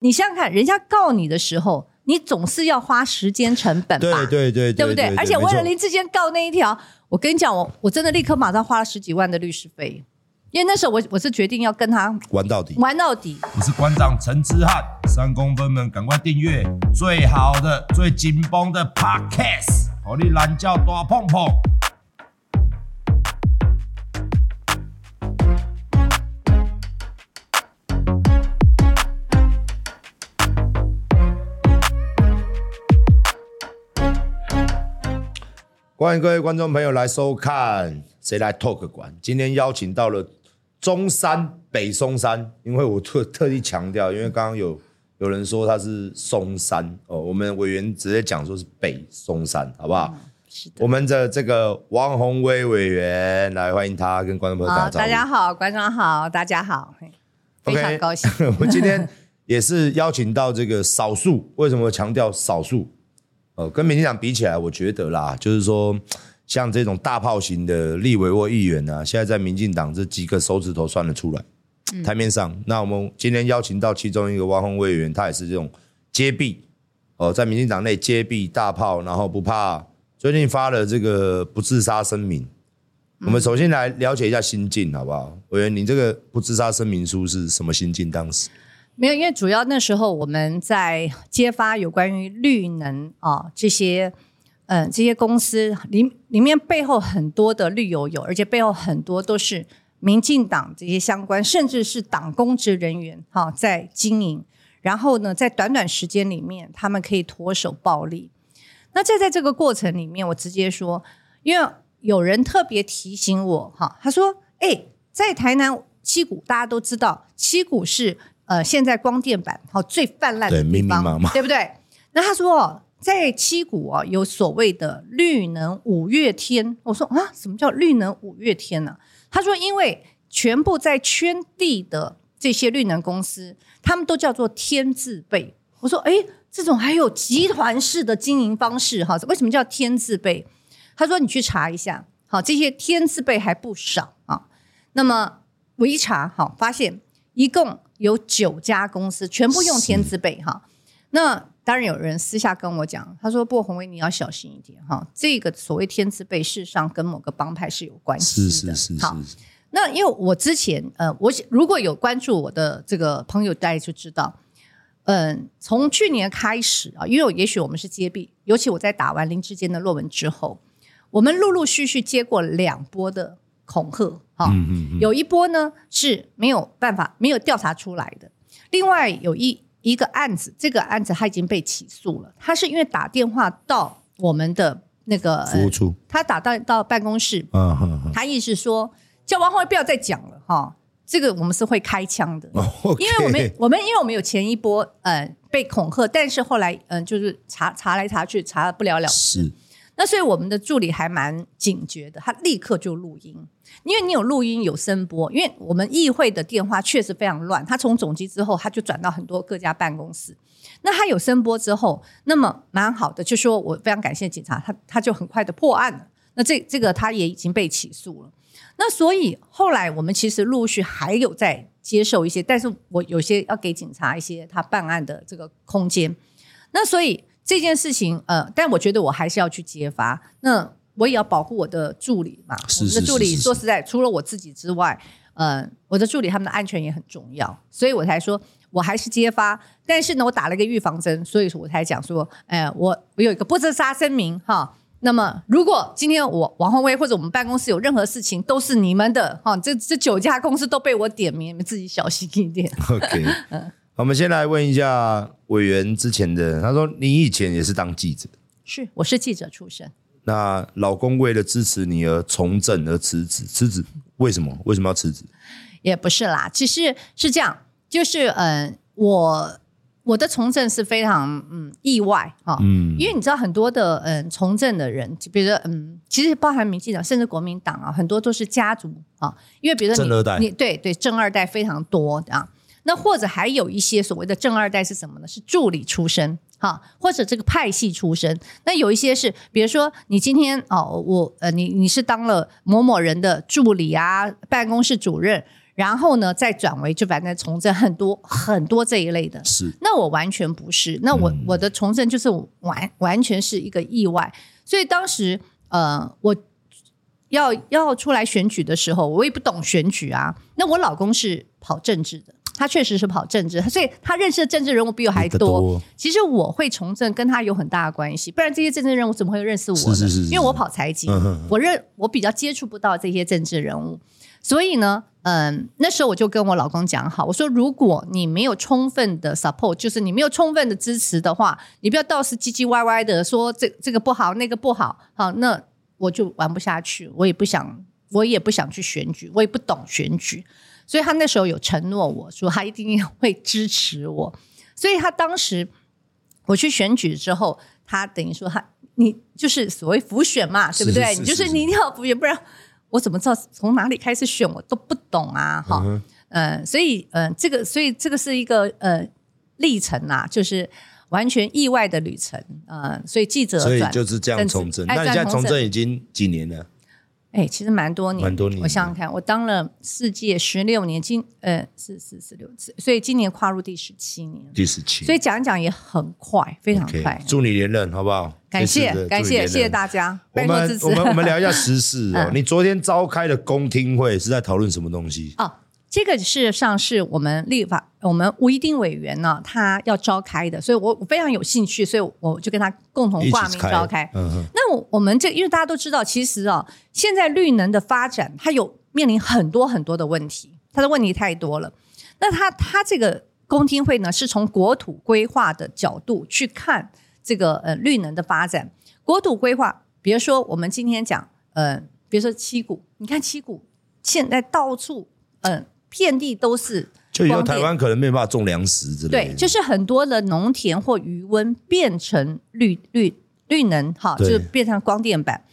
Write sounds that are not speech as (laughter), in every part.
你想想看，人家告你的时候，你总是要花时间成本吧？对对对，对不对？而且为了林志坚告那一条，我跟你讲，我我真的立刻马上花了十几万的律师费，因为那时候我我是决定要跟他玩到底，玩到底。我是馆长陈之汉，三公分们赶快订阅最好的、最紧绷的 Podcast，好你懒叫大碰碰。欢迎各位观众朋友来收看《谁来 Talk 馆》。今天邀请到了中山北松山，因为我特特地强调，因为刚刚有有人说他是松山哦，我们委员直接讲说是北松山，好不好？嗯、是的。我们的这个王宏威委员来欢迎他跟观众朋友打招呼。大家好，观众好，大家好，非常高兴。Okay, (laughs) 我们今天也是邀请到这个少数，为什么强调少数？呃，跟民进党比起来，我觉得啦，就是说，像这种大炮型的立委或议员呢、啊，现在在民进党这几个手指头算得出来。嗯、台面上，那我们今天邀请到其中一个汪峰委员，他也是这种接臂，哦、呃，在民进党内接臂大炮，然后不怕。最近发了这个不自杀声明。嗯、我们首先来了解一下心境，好不好？委员，你这个不自杀声明书是什么心境？当时？没有，因为主要那时候我们在揭发有关于绿能啊这些，嗯、呃，这些公司里里面背后很多的绿油油，而且背后很多都是民进党这些相关，甚至是党公职人员哈、在经营。然后呢，在短短时间里面，他们可以脱手暴利。那在在这个过程里面，我直接说，因为有人特别提醒我哈、他说：“哎，在台南七股，大家都知道七股是。”呃，现在光电板好最泛滥的地方，对，对不对？那他说在七股啊，有所谓的绿能五月天。我说啊，什么叫绿能五月天呢？他说，因为全部在圈地的这些绿能公司，他们都叫做天字辈。我说，哎，这种还有集团式的经营方式哈？为什么叫天字辈？他说，你去查一下，好，这些天字辈还不少啊。那么我一查，好，发现一共。有九家公司全部用天字辈哈，那当然有人私下跟我讲，他说：“不，红威你要小心一点哈，这个所谓天字辈，事实上跟某个帮派是有关系的。”是是是是。好，那因为我之前呃，我如果有关注我的这个朋友，大家就知道，嗯、呃，从去年开始啊，因为也许我们是接臂，尤其我在打完林志坚的论文之后，我们陆陆续续接过两波的。恐吓，哈、哦，嗯嗯、有一波呢是没有办法没有调查出来的，另外有一一个案子，这个案子他已经被起诉了，他是因为打电话到我们的那个服务处，他打到到办公室，他意思说叫王宏伟不要再讲了，哈、哦，这个我们是会开枪的，哦 okay、因为我们我们因为我们有前一波呃被恐吓，但是后来嗯、呃、就是查查来查去查不了了之。那所以我们的助理还蛮警觉的，他立刻就录音，因为你有录音有声波，因为我们议会的电话确实非常乱，他从总机之后他就转到很多各家办公室，那他有声波之后，那么蛮好的，就说我非常感谢警察，他他就很快的破案了，那这这个他也已经被起诉了，那所以后来我们其实陆续还有在接受一些，但是我有些要给警察一些他办案的这个空间，那所以。这件事情，呃，但我觉得我还是要去揭发。那我也要保护我的助理嘛。是是是是是。我的助理说实在，除了我自己之外，呃，我的助理他们的安全也很重要，所以我才说我还是揭发。但是呢，我打了一个预防针，所以说我才讲说，哎、呃，我我有一个不自杀声明哈。那么，如果今天我王宏威或者我们办公室有任何事情，都是你们的哈。这这九家公司都被我点名，你们自己小心一点。OK，(laughs) 嗯。我们先来问一下委员之前的，他说你以前也是当记者，是，我是记者出身。那老公为了支持你而从政而辞职，辞职为什么？为什么要辞职？也不是啦，其实是这样，就是嗯、呃，我我的从政是非常嗯意外哈，嗯，因为你知道很多的嗯从政的人，比如说嗯，其实包含民进党甚至国民党啊，很多都是家族啊，因为比如说你正二代，你对对正二代非常多啊。那或者还有一些所谓的正二代是什么呢？是助理出身，哈，或者这个派系出身。那有一些是，比如说你今天哦，我呃，你你是当了某某人的助理啊，办公室主任，然后呢再转为就反正从政很多很多这一类的。是，那我完全不是，那我、嗯、我的从政就是完完全是一个意外。所以当时呃，我要要出来选举的时候，我也不懂选举啊。那我老公是跑政治的。他确实是跑政治，所以他认识的政治人物比我还多。多其实我会从政跟他有很大的关系，不然这些政治人物怎么会认识我呢？是是是是，因为我跑财经，我认我比较接触不到这些政治人物，所以呢，嗯，那时候我就跟我老公讲好，我说如果你没有充分的 support，就是你没有充分的支持的话，你不要到时唧唧歪歪的说这这个不好那个不好，好，那我就玩不下去，我也不想，我也不想去选举，我也不懂选举。所以他那时候有承诺我说他一定会支持我，所以他当时我去选举之后，他等于说他你就是所谓浮选嘛，对不对？你就是你一定要浮选，不然我怎么知道从哪里开始选？我都不懂啊，哈，嗯，呃，所以呃，这个所以这个是一个呃历程啊，就是完全意外的旅程呃，所以记者所以就是这样从政。那你现在从政已经几年了？哎，其实蛮多年，蛮多年。我想想看，我当了世界十六年，今呃是四十六次，所以今年跨入第十七年。第十七，所以讲一讲也很快，非常快。祝你连任，好不好？感谢感谢谢谢大家，我们我们我们聊一下时事哦。(laughs) 你昨天召开的公听会是在讨论什么东西？哦。这个事实上是我们立法，我们吴一丁委员呢，他要召开的，所以我我非常有兴趣，所以我就跟他共同挂名召开。嗯哼。那我我们这因为大家都知道，其实啊，现在绿能的发展，它有面临很多很多的问题，它的问题太多了。那他他这个公听会呢，是从国土规划的角度去看这个呃绿能的发展。国土规划，比如说我们今天讲呃，比如说七股，你看七股现在到处嗯。呃遍地都是，就以后台湾可能没办法种粮食之类的。对，就是很多的农田或余温变成绿绿绿能，哈，就是变成光电板。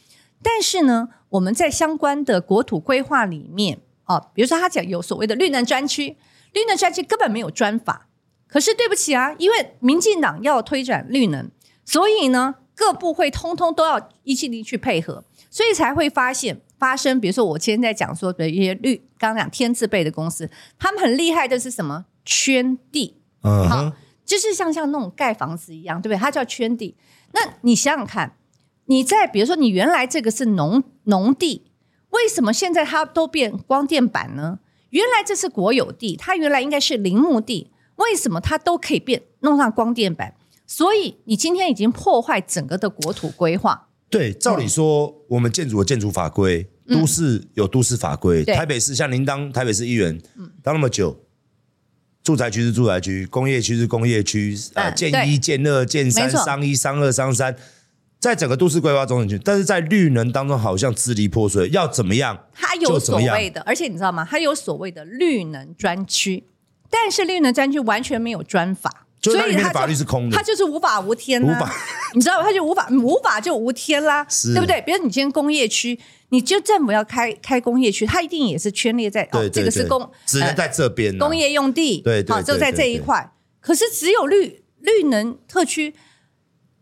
但是呢，我们在相关的国土规划里面，啊，比如说他讲有所谓的绿能专区，绿能专区根本没有专法。可是对不起啊，因为民进党要推展绿能，所以呢，各部会通通都要一起力去配合，所以才会发现。发生，比如说我今天在讲说的一些绿，刚刚讲天字辈的公司，他们很厉害的是什么？圈地，嗯、uh，好、huh.，就是像像那种盖房子一样，对不对？它叫圈地。那你想想看，你在比如说你原来这个是农农地，为什么现在它都变光电板呢？原来这是国有地，它原来应该是林木地，为什么它都可以变弄上光电板？所以你今天已经破坏整个的国土规划。对，照理说，嗯、我们建筑的建筑法规，都市有都市法规。嗯、台北市像您当台北市议员，嗯、当那么久，住宅区是住宅区，工业区是工业区，啊、嗯，建一、建二、建三、商一、商二、商三，在整个都市规划中，但是在绿能当中好像支离破碎，要怎么样？它有所谓的，而且你知道吗？它有所谓的绿能专区，但是绿能专区完全没有专法。所以他法律是空的，他就是无法无天啊！法 (laughs) 你知道吗？他就无法无法就无天啦，对不对？比如你今天工业区，你就政府要开开工业区，它一定也是圈列在对对对哦，这个是工只能在这边、呃、工业用地，对，对，对，对，对，就在这一块。可是只有绿绿能特区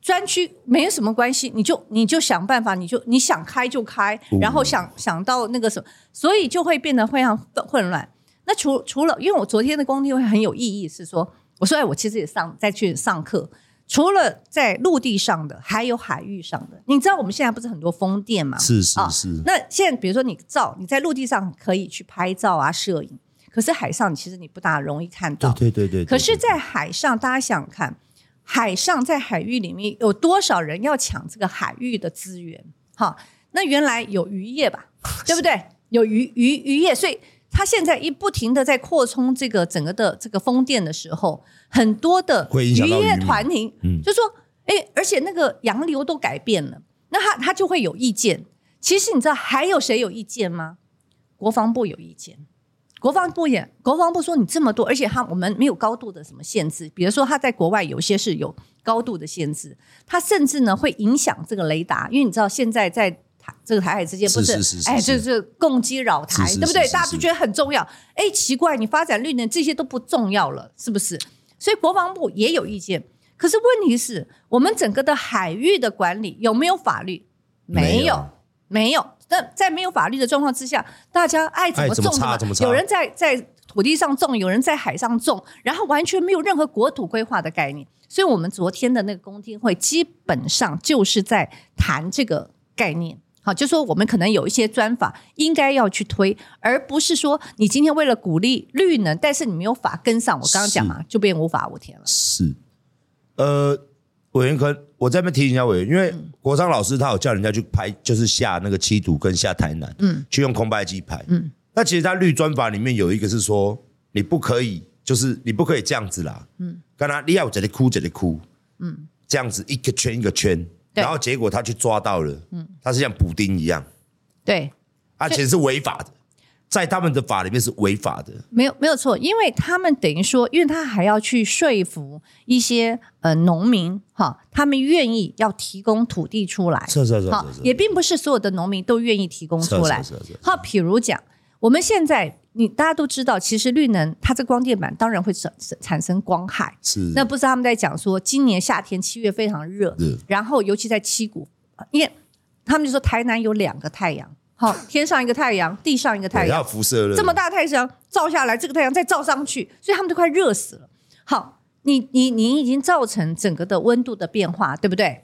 专区没有什么关系，你就你就想办法，你就你想开就开，然后想想到那个什么，所以就会变得非常混乱。那除除了，因为我昨天的工地会很有意义，是说。我说，哎，我其实也上再去上课，除了在陆地上的，还有海域上的。你知道我们现在不是很多风电吗？是是是。哦，那现在比如说你照，你在陆地上可以去拍照啊、摄影，可是海上其实你不大容易看到。对对对，对，对。可是，在海上，大家想想看，海上在海域里面有多少人要抢这个海域的资源？哈，那原来有渔业吧，(laughs) 对不对？有渔渔渔业，所以。他现在一不停的在扩充这个整个的这个风电的时候，很多的渔业团体就说：“哎，而且那个洋流都改变了，那他他就会有意见。其实你知道还有谁有意见吗？国防部有意见，国防部也国防部说你这么多，而且他我们没有高度的什么限制，比如说他在国外有些是有高度的限制，他甚至呢会影响这个雷达，因为你知道现在在。”这个台海之间不是，哎，就是共击扰台，对不对？大家都觉得很重要。哎，奇怪，你发展绿能这些都不重要了，是不是？所以国防部也有意见。可是问题是我们整个的海域的管理有没有法律？没有，没有。那在没有法律的状况之下，大家爱怎么种怎么，怎么有人在在土地上种，有人在海上种，然后完全没有任何国土规划的概念。所以，我们昨天的那个公听会基本上就是在谈这个概念。好，就说我们可能有一些专法应该要去推，而不是说你今天为了鼓励绿能，但是你没有法跟上。我刚刚讲嘛，就变无法无天了。是，呃，委员可我在这边提醒一下委员，因为国昌老师他有叫人家去拍，就是下那个七堵跟下台南，嗯，去用空白机拍，嗯，那其实他绿专法里面有一个是说，你不可以，就是你不可以这样子啦，嗯，刚刚你要这里哭这里哭，嗯，这样子一个圈一个圈。然后结果他去抓到了，嗯，他是像补丁一样，对，而且是违法的，在他们的法里面是违法的，没有没有错，因为他们等于说，因为他还要去说服一些呃农民哈，他们愿意要提供土地出来，是是是，也并不是所有的农民都愿意提供出来，好，譬如讲，我们现在。你大家都知道，其实绿能它这光电板当然会产产生光害。是。那不是他们在讲说，今年夏天七月非常热，然后尤其在七股，因为他们就说台南有两个太阳，好，天上一个太阳，地上一个太阳，要辐射了，这么大太阳照下来，这个太阳再照上去，所以他们都快热死了。好，你你你已经造成整个的温度的变化，对不对？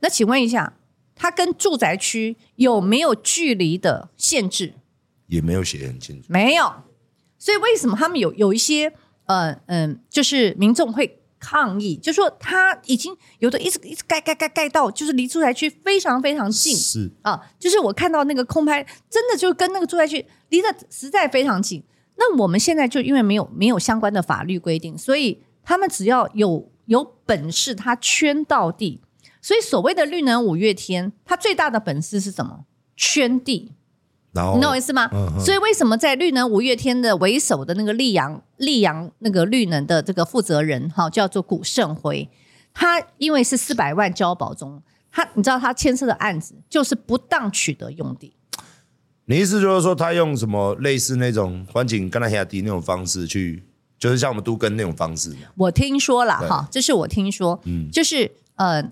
那请问一下，它跟住宅区有没有距离的限制？也没有写很清楚，没有，所以为什么他们有有一些呃嗯、呃，就是民众会抗议，就说他已经有的一直一直盖盖盖盖到，就是离住宅区非常非常近，是啊，就是我看到那个空拍，真的就跟那个住宅区离得实在非常近。那我们现在就因为没有没有相关的法律规定，所以他们只要有有本事，他圈到地。所以所谓的绿能五月天，他最大的本事是什么？圈地。你懂我意思吗？嗯、所以为什么在绿能五月天的为首的那个溧阳溧阳那个绿能的这个负责人哈，叫做古胜辉，他因为是四百万交保中，他你知道他牵涉的案子就是不当取得用地。你意思就是说他用什么类似那种环境跟他下地那种方式去，就是像我们都跟那种方式？我听说了哈，这是我听说，嗯，就是呃。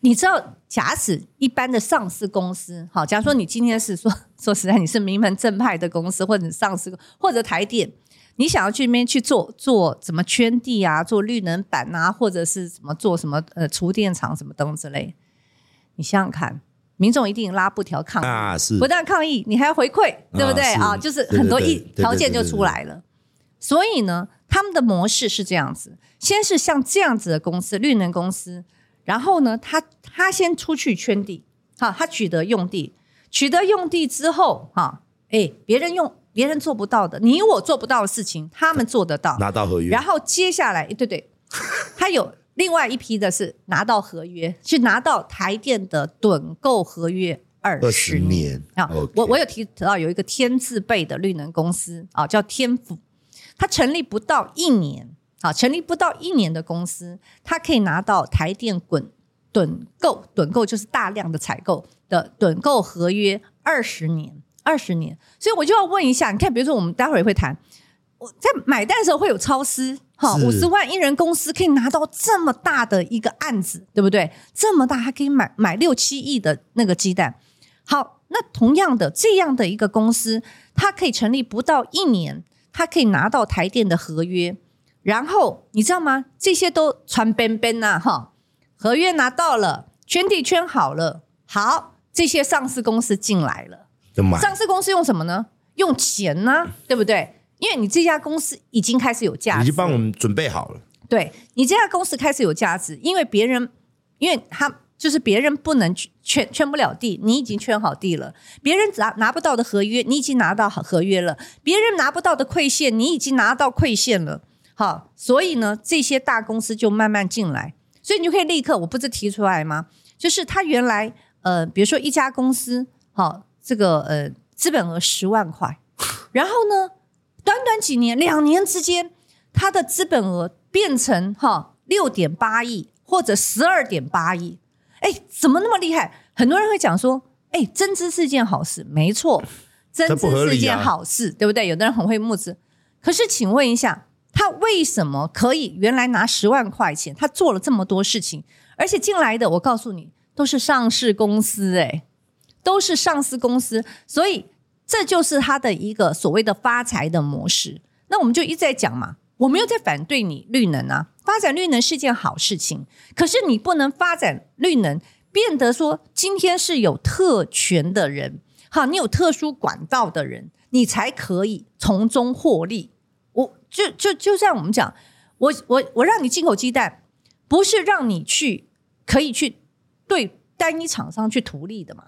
你知道，假使一般的上市公司，好，假如说你今天是说 (laughs) 说实在，你是名门正派的公司，或者上市，或者台电，你想要去那边去做做什么圈地啊，做绿能板啊，或者是什么做什么呃厨电厂什么等之类，你想想看，民众一定拉布条抗议啊，是不但抗议，你还要回馈，对不对啊？就是很多一条件就出来了。所以呢，他们的模式是这样子：先是像这样子的公司，绿能公司。然后呢，他他先出去圈地，哈，他取得用地，取得用地之后，哈，哎，别人用别人做不到的，你我做不到的事情，他们做得到，拿到合约。然后接下来，对对，他有另外一批的是拿到合约，是拿到台电的趸购合约二十年啊。我我有提到有一个天字辈的绿能公司啊，叫天府，它成立不到一年。好，成立不到一年的公司，它可以拿到台电滚趸购，趸购就是大量的采购的趸购合约二十年，二十年。所以我就要问一下，你看，比如说我们待会儿会谈，我在买单的时候会有超思，哈，五十万一人公司可以拿到这么大的一个案子，对不对？这么大，还可以买买六七亿的那个鸡蛋。好，那同样的这样的一个公司，它可以成立不到一年，它可以拿到台电的合约。然后你知道吗？这些都传边边呐，哈，合约拿到了，圈地圈好了，好，这些上市公司进来了，上市公司用什么呢？用钱呢，对不对？因为你这家公司已经开始有价值，已经帮我们准备好了。对，你这家公司开始有价值，因为别人，因为他就是别人不能圈圈不了地，你已经圈好地了；别人拿拿不到的合约，你已经拿到合约了；别人拿不到的馈线，你已经拿到馈线了。好，所以呢，这些大公司就慢慢进来，所以你就可以立刻，我不是提出来吗？就是他原来呃，比如说一家公司，好，这个呃，资本额十万块，然后呢，短短几年，两年之间，他的资本额变成哈六点八亿或者十二点八亿，哎，怎么那么厉害？很多人会讲说，哎，增资是件好事，没错，增资是件好事，对不对？有的人很会募资，可是请问一下。为什么可以原来拿十万块钱？他做了这么多事情，而且进来的，我告诉你，都是上市公司，诶，都是上市公司，所以这就是他的一个所谓的发财的模式。那我们就一直在讲嘛，我没有在反对你绿能啊，发展绿能是件好事情，可是你不能发展绿能变得说今天是有特权的人，好，你有特殊管道的人，你才可以从中获利。我就就就像我们讲，我我我让你进口鸡蛋，不是让你去可以去对单一厂商去图利的嘛？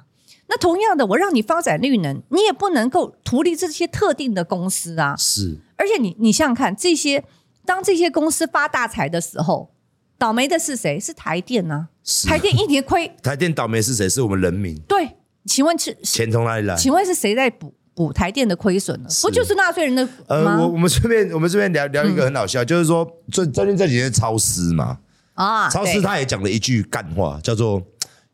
那同样的，我让你发展绿能，你也不能够图利这些特定的公司啊。是，而且你你想想看，这些当这些公司发大财的时候，倒霉的是谁？是台电呢、啊？是台电一年亏，台电倒霉是谁？是我们人民。对，请问是钱从哪里来？请问是谁在补？补台电的亏损呢？不就是纳税人的？呃，我我们这边我们这边聊聊一个很好笑，嗯、就是说最最近这几天超市嘛啊，超市他也讲了一句干话，叫做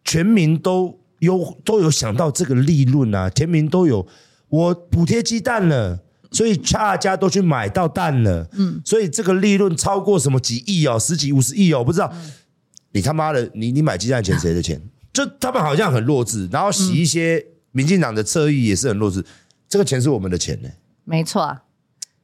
全民都有都有想到这个利润啊，全民都有我补贴鸡蛋了，所以大家都去买到蛋了，嗯，所以这个利润超过什么几亿哦，十几五十亿哦，我不知道，嗯、你他妈的，你你买鸡蛋钱谁的钱？就他们好像很弱智，然后洗一些民进党的侧翼也是很弱智。这个钱是我们的钱呢，没错啊，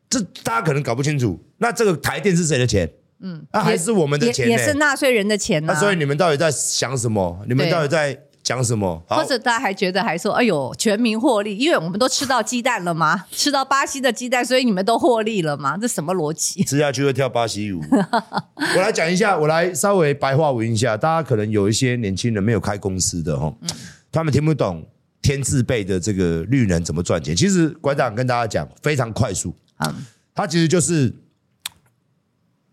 这大家可能搞不清楚。那这个台电是谁的钱？嗯，那还是我们的钱呢？也是纳税人的钱呢。那所以你们到底在想什么？你们到底在讲什么？或者大家还觉得还说，哎呦，全民获利，因为我们都吃到鸡蛋了吗？(laughs) 吃到巴西的鸡蛋，所以你们都获利了吗？这什么逻辑？(laughs) 吃下去会跳巴西舞。(laughs) 我来讲一下，我来稍微白话文一下，大家可能有一些年轻人没有开公司的哈，他们听不懂。天字辈的这个绿能怎么赚钱？其实馆长跟大家讲非常快速，嗯，他其实就是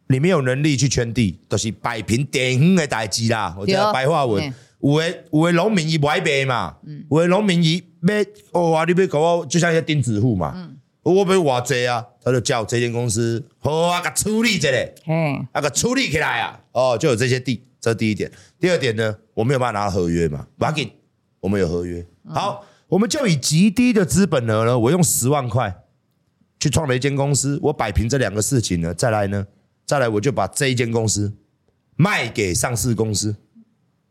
你没有能力去圈地，都、就是摆平典型的代志啦。我讲白话文，有的有的农民伊不爱卖嘛，有的农民伊要哦啊，你别搞我，就像一些钉子户嘛，嗯，我不挖贼啊，他就叫这间公司好啊，给处理这里，嗯，啊个处理起来啊，哦，就有这些地，这是第一点。第二点呢，我没有办法拿到合约嘛，不要紧，我们有合约。好，我们就以极低的资本额呢，我用十万块去创了一间公司，我摆平这两个事情呢，再来呢，再来我就把这一间公司卖给上市公司，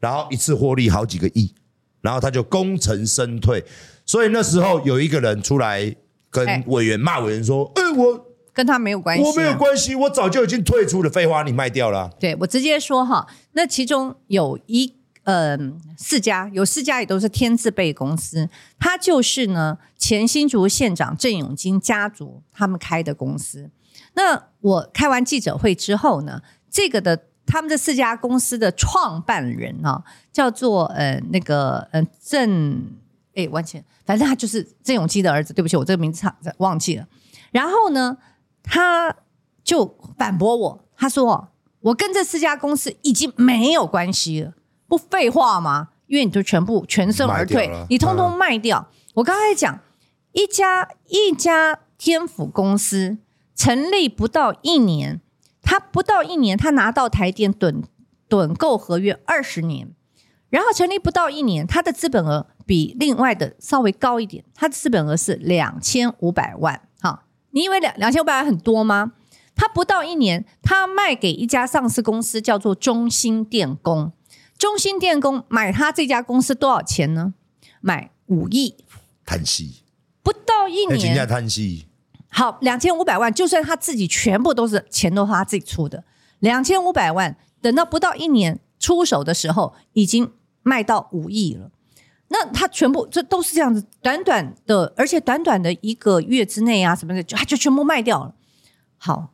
然后一次获利好几个亿，然后他就功成身退。所以那时候有一个人出来跟委员骂委员说：“哎，我跟他没有关系，我没有关系，我早就已经退出了。废话，你卖掉了。”对，我直接说哈，那其中有一。嗯，四家有四家也都是天字辈公司，他就是呢前新竹县长郑永金家族他们开的公司。那我开完记者会之后呢，这个的他们这四家公司的创办人啊，叫做呃那个呃郑哎完全反正他就是郑永基的儿子。对不起，我这个名字差忘记了。然后呢，他就反驳我，他说我跟这四家公司已经没有关系了。不废话吗？因为你就全部全身而退，你通通卖掉。嗯、我刚才讲一家一家天府公司成立不到一年，他不到一年，他拿到台电趸趸购合约二十年，然后成立不到一年，他的资本额比另外的稍微高一点，他的资本额是两千五百万。哈，你以为两两千五百万很多吗？他不到一年，他卖给一家上市公司，叫做中兴电工。中兴电工买他这家公司多少钱呢？买五亿，叹息，不到一年，人家叹息。好，两千五百万，就算他自己全部都是钱都是他自己出的，两千五百万，等到不到一年出手的时候，已经卖到五亿了。那他全部这都是这样子，短短的，而且短短的一个月之内啊，什么的，就他就全部卖掉了。好，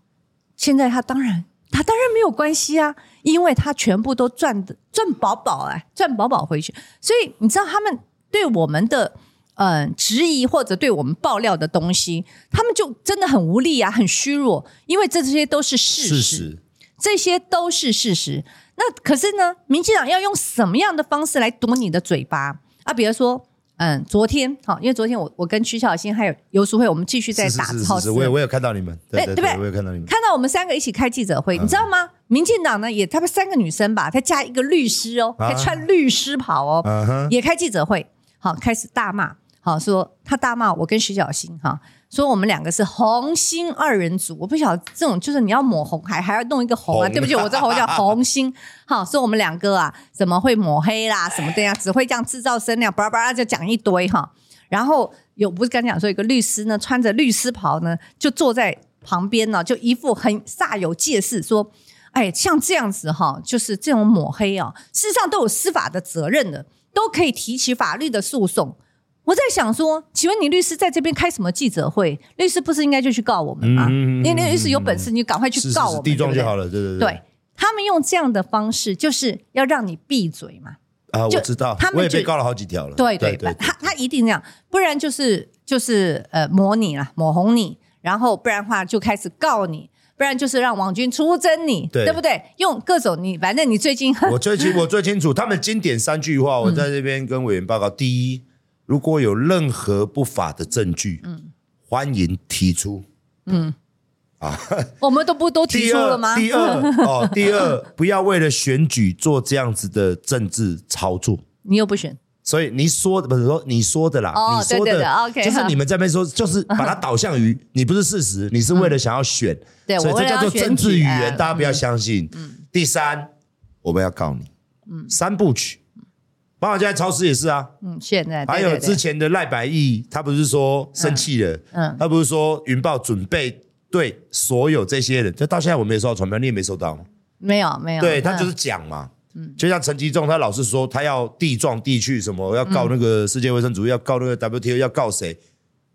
现在他当然。他当然没有关系啊，因为他全部都赚的赚饱饱哎，赚饱饱回去。所以你知道他们对我们的嗯、呃、质疑或者对我们爆料的东西，他们就真的很无力啊，很虚弱，因为这些都是事实，事实这些都是事实。那可是呢，民进党要用什么样的方式来堵你的嘴巴啊？比如说。嗯，昨天好，因为昨天我我跟曲小新还有游淑慧，我们继续在打是是是。我也我有看到你们，对对对，我有看到你们，看到我们三个一起开记者会，你知道吗？民进党呢也，他们三个女生吧，她加一个律师哦，还穿律师袍哦，也开记者会，好开始大骂。好说他大骂我跟徐小新哈，说我们两个是红星二人组。我不晓得这种就是你要抹红还还要弄一个红啊？红对不起，我这红叫红星。好说我们两个啊，怎么会抹黑啦？什么的呀？只会这样制造声量，巴拉巴拉就讲一堆哈。然后有不是刚讲说一个律师呢，穿着律师袍呢，就坐在旁边呢，就一副很煞有介事说。哎，像这样子哈，就是这种抹黑啊，事实上都有司法的责任的，都可以提起法律的诉讼。我在想说，请问你律师在这边开什么记者会？律师不是应该就去告我们吗？你律师有本事，你就赶快去告我们，地状就好了。对对对，对他们用这样的方式，就是要让你闭嘴嘛。啊，我知道，他们我也被告了好几条了。对对对，他他一定这样，不然就是就是呃抹你了，抹红你，然后不然的话就开始告你。不然就是让王军出征你，对，对不对？用各种你，反正你最近我最清我最清楚，他们经典三句话，我在这边跟委员报告：嗯、第一，如果有任何不法的证据，嗯，欢迎提出，嗯，啊，(laughs) 我们都不都提出了吗？第二，第二哦，第二，(laughs) 不要为了选举做这样子的政治操作，你又不选。所以你说的不是说你说的啦，哦、你说的，对对对 okay, 就是你们这边说，(laughs) 就是把它导向于你不是事实，你是为了想要选，嗯、对，所以这叫做政治语言，嗯、大家不要相信。嗯、第三，我们要告你，嗯，三部曲，包括现在超市也是啊，嗯，现在还有之前的赖百亿，他不是说生气了，嗯，他不是说云豹准备对所有这些人，就到现在我没有收到传票，你也没收到吗？没有，没有，对他就是讲嘛。嗯，就像陈吉仲，他老是说他要地撞地去什么，要告那个世界卫生组织，要告那个 WTO，要告谁？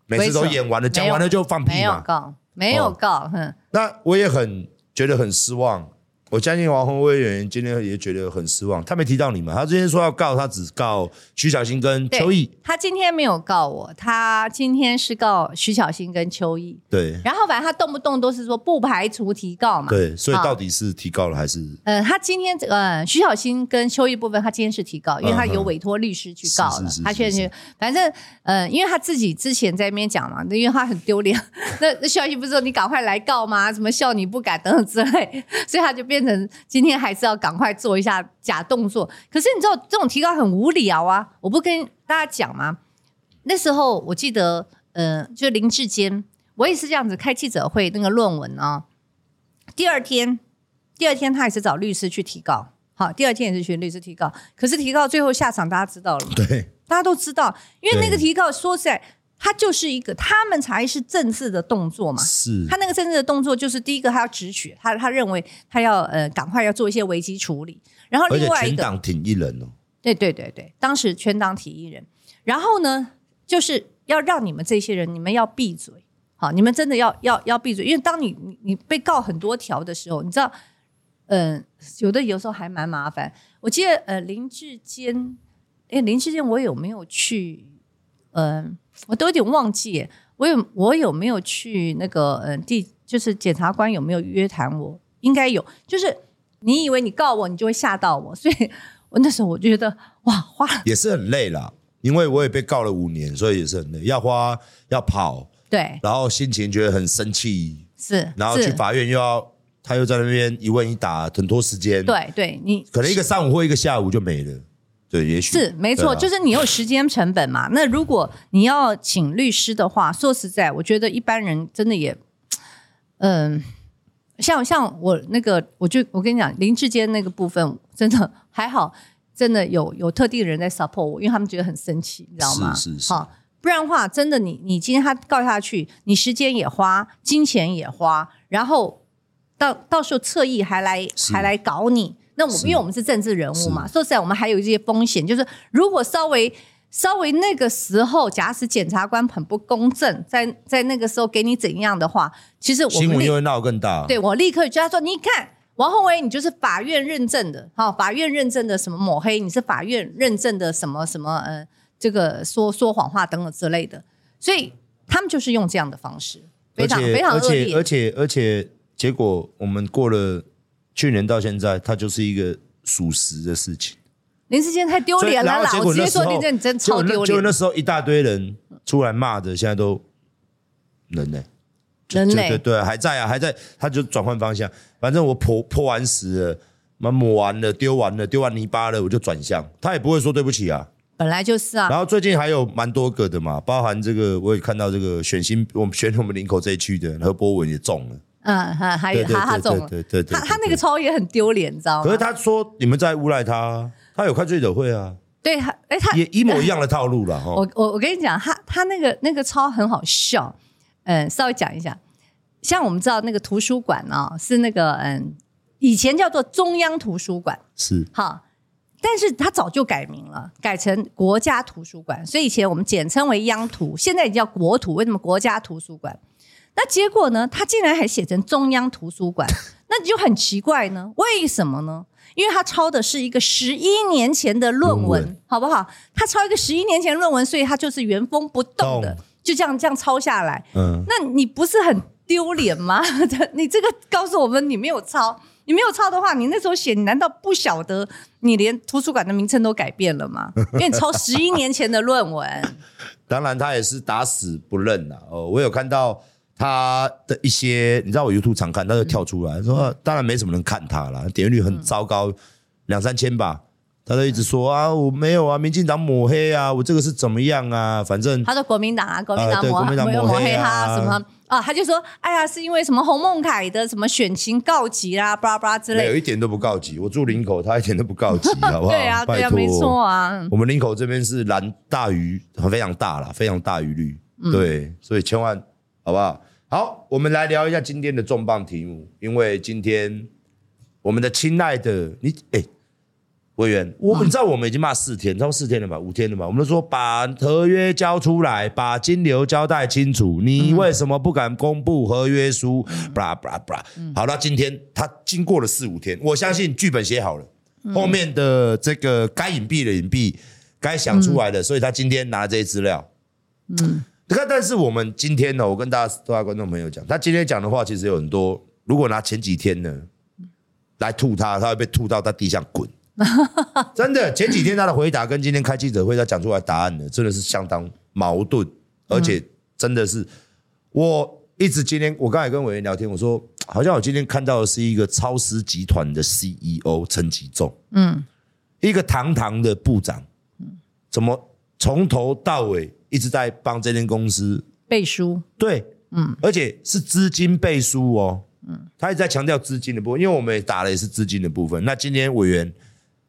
每次都演完了，讲完了就放屁嘛。没有告，没有告。哼，那我也很觉得很失望。我相信王宏威委员今天也觉得很失望，他没提到你们？他之前说要告，他只告徐小新跟邱毅。他今天没有告我，他今天是告徐小新跟邱毅。对。然后反正他动不动都是说不排除提告嘛。对，所以到底是提告了还是？嗯、呃，他今天呃徐小新跟邱毅部分，他今天是提告，因为他有委托律师去告了。他确实，反正呃，因为他自己之前在那边讲嘛，因为他很丢脸。(laughs) 那那徐小新不是说你赶快来告吗？什么笑你不敢等等之类，所以他就变。变成今天还是要赶快做一下假动作，可是你知道这种提高很无聊啊！我不跟大家讲吗？那时候我记得，呃，就林志坚，我也是这样子开记者会，那个论文啊，第二天，第二天他也是找律师去提告，好，第二天也是选律师提告，可是提告最后下场大家知道了吗？对，大家都知道，因为那个提告说实在。他就是一个，他们才是政治的动作嘛。是，他那个政治的动作就是第一个，他要直取，他他认为他要呃赶快要做一些危机处理。然后另外一个，全党挺一人哦。对对对对，当时全党挺一人。然后呢，就是要让你们这些人，你们要闭嘴，好，你们真的要要要闭嘴，因为当你你你被告很多条的时候，你知道，嗯、呃，有的有时候还蛮麻烦。我记得呃林志坚，哎林志坚，我有没有去？嗯、呃。我都有点忘记，我有我有没有去那个嗯地，就是检察官有没有约谈我？应该有。就是你以为你告我，你就会吓到我，所以我那时候我就觉得哇花也是很累啦，因为我也被告了五年，所以也是很累，要花要跑，对，然后心情觉得很生气，是，然后去法院又要他又在那边一问一答，很多时间，对对，你可能一个上午或一个下午就没了。对，也许是没错，啊、就是你有时间成本嘛。那如果你要请律师的话，说实在，我觉得一般人真的也，嗯、呃，像像我那个，我就我跟你讲，林志坚那个部分真的还好，真的有有特定人在 support 我，因为他们觉得很生气，你知道吗？是是是。好，不然的话，真的你你今天他告下去，你时间也花，金钱也花，然后到到时候侧翼还来还来搞你。那我们因为我们是政治人物嘛，说实在，我们还有一些风险，就是如果稍微稍微那个时候，假使检察官很不公正，在在那个时候给你怎样的话，其实我新闻又会闹更大。对，我立刻就要说，你看王鸿薇，你就是法院认证的，好，法院认证的什么抹黑，你是法院认证的什么什么呃，这个说说谎话等等之类的，所以他们就是用这样的方式，非常非常恶劣，而且而且而且结果我们过了。去年到现在，它就是一个属实的事情。林智坚太丢脸了啦！我直接说，林智坚你真超丢脸。就那时候一大堆人出来骂的，现在都人呢？人呢？对对，还在啊，还在。他就转换方向，反正我泼泼完屎了，抹完了，丢完了，丢完泥巴了，我就转向。他也不会说对不起啊。本来就是啊。然后最近还有蛮多个的嘛，包含这个我也看到这个选新，我们选我们林口这一区的何博文也中了。嗯，还还有他他中了，对对对，他他那个超也很丢脸，你知道吗？可是他说你们在诬赖他，他有开记者会啊。对，他哎他也一模 (laughs) 一样的套路了哈。我我我跟你讲，他他那个那个超很好笑，嗯，稍微讲一下。像我们知道那个图书馆啊、哦，是那个嗯，以前叫做中央图书馆，是好，但是他早就改名了，改成国家图书馆，所以以前我们简称为央图，现在已经叫国图。为什么国家图书馆？那结果呢？他竟然还写成中央图书馆，(laughs) 那就很奇怪呢？为什么呢？因为他抄的是一个十一年前的论文，论文好不好？他抄一个十一年前论文，所以他就是原封不动的，动就这样这样抄下来。嗯，那你不是很？丢脸吗？(laughs) 你这个告诉我们，你没有抄，你没有抄的话，你那时候写，你难道不晓得你连图书馆的名称都改变了吗？因为你抄十一年前的论文。(laughs) 当然，他也是打死不认呐。哦，我有看到他的一些，你知道我 YouTube 常看，他就跳出来说，当然没什么人看他了，点击率很糟糕，两三千吧。他就一直说啊，我没有啊，民进党抹黑啊，我这个是怎么样啊？反正他说国民党啊，国民党抹、呃、抹，抹黑他什么啊？他就说，哎呀，是因为什么洪孟凯的什么选情告急啦，巴拉巴拉之类的。没有一点都不告急，我住林口，他一点都不告急，好不好？(laughs) 对啊，对啊，没错啊。我们林口这边是蓝大于非常大了，非常大于绿，嗯、对，所以千万好不好？好，我们来聊一下今天的重磅题目，因为今天我们的亲爱的你，哎。委员，我你知道我们已经骂四天，超过四天了吧？五天了吧？我们都说把合约交出来，把金流交代清楚。你为什么不敢公布合约书？布拉布拉布拉。好了，今天他经过了四五天，我相信剧本写好了，后面的这个该隐蔽的隐蔽，该想出来的，所以他今天拿这些资料。嗯，你看，但是我们今天呢，我跟大家各位观众朋友讲，他今天讲的话其实有很多。如果拿前几天呢来吐他，他会被吐到他地上滚。(laughs) 真的，前几天他的回答跟今天开记者会他讲出来答案呢，真的是相当矛盾，而且真的是，我一直今天我刚才跟委员聊天，我说好像我今天看到的是一个超思集团的 CEO 陈吉仲，嗯，一个堂堂的部长，怎么从头到尾一直在帮这间公司背书？对，嗯，而且是资金背书哦，嗯，他一直在强调资金的部分，因为我们也打的也是资金的部分。那今天委员。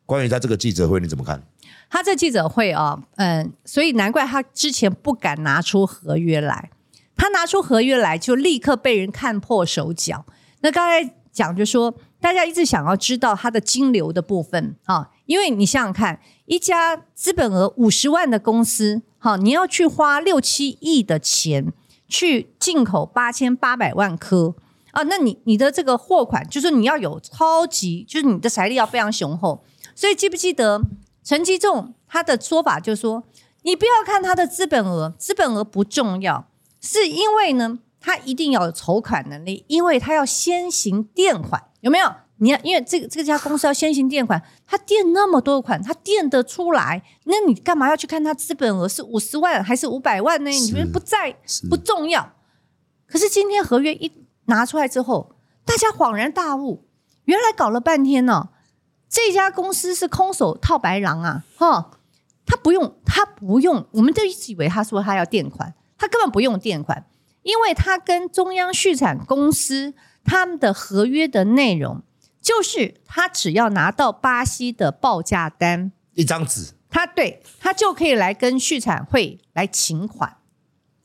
关于他这个记者会，你怎么看？他这记者会啊、哦，嗯，所以难怪他之前不敢拿出合约来。他拿出合约来，就立刻被人看破手脚。那刚才讲就说，大家一直想要知道他的金流的部分啊，因为你想想看，一家资本额五十万的公司，好，你要去花六七亿的钱去进口八千八百万颗啊，那你你的这个货款，就是你要有超级，就是你的财力要非常雄厚。所以记不记得陈其仲他的说法，就是说你不要看他的资本额，资本额不重要，是因为呢，他一定要有筹款能力，因为他要先行垫款，有没有？你要因为这个这家公司要先行垫款，他垫那么多款，他垫得出来，那你干嘛要去看他资本额是五十万还是五百万呢？你觉得不在不重要。可是今天合约一拿出来之后，大家恍然大悟，原来搞了半天呢、哦。这家公司是空手套白狼啊！哈，他不用，他不用，我们就一直以为他说他要垫款，他根本不用垫款，因为他跟中央畜产公司他们的合约的内容，就是他只要拿到巴西的报价单。一张纸，他对他就可以来跟畜产会来请款，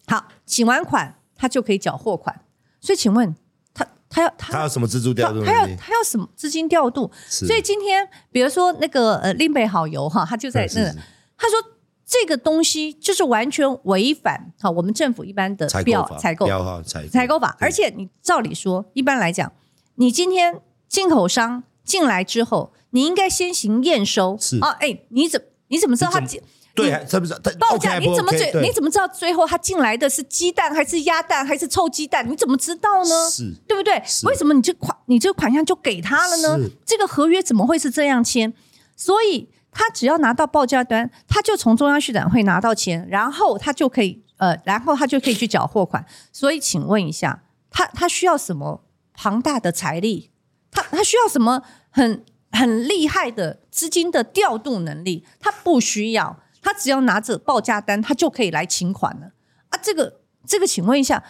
好，请完款他就可以缴货款，所以请问。他他要他，他要什么资助调度？他要他要什么资金调度？所以今天比如说那个呃林北好油哈，他就在那个他说这个东西就是完全违反哈我们政府一般的标采购标采采购法，而且你照理说一般来讲，你今天进口商进来之后，你应该先行验收是啊，哎，你怎你怎么知道他进？对，是不是报价？你怎么最？你怎么知道最后他进来的是鸡蛋还是鸭蛋还是臭鸡蛋？你怎么知道呢？是，对不对？为什么你这款你这个款项就给他了呢？这个合约怎么会是这样签？所以他只要拿到报价单，他就从中央畜展会拿到钱，然后他就可以呃，然后他就可以去缴货款。所以请问一下，他他需要什么庞大的财力？他他需要什么很很厉害的资金的调度能力？他不需要。他只要拿着报价单，他就可以来请款了啊！这个这个，请问一下，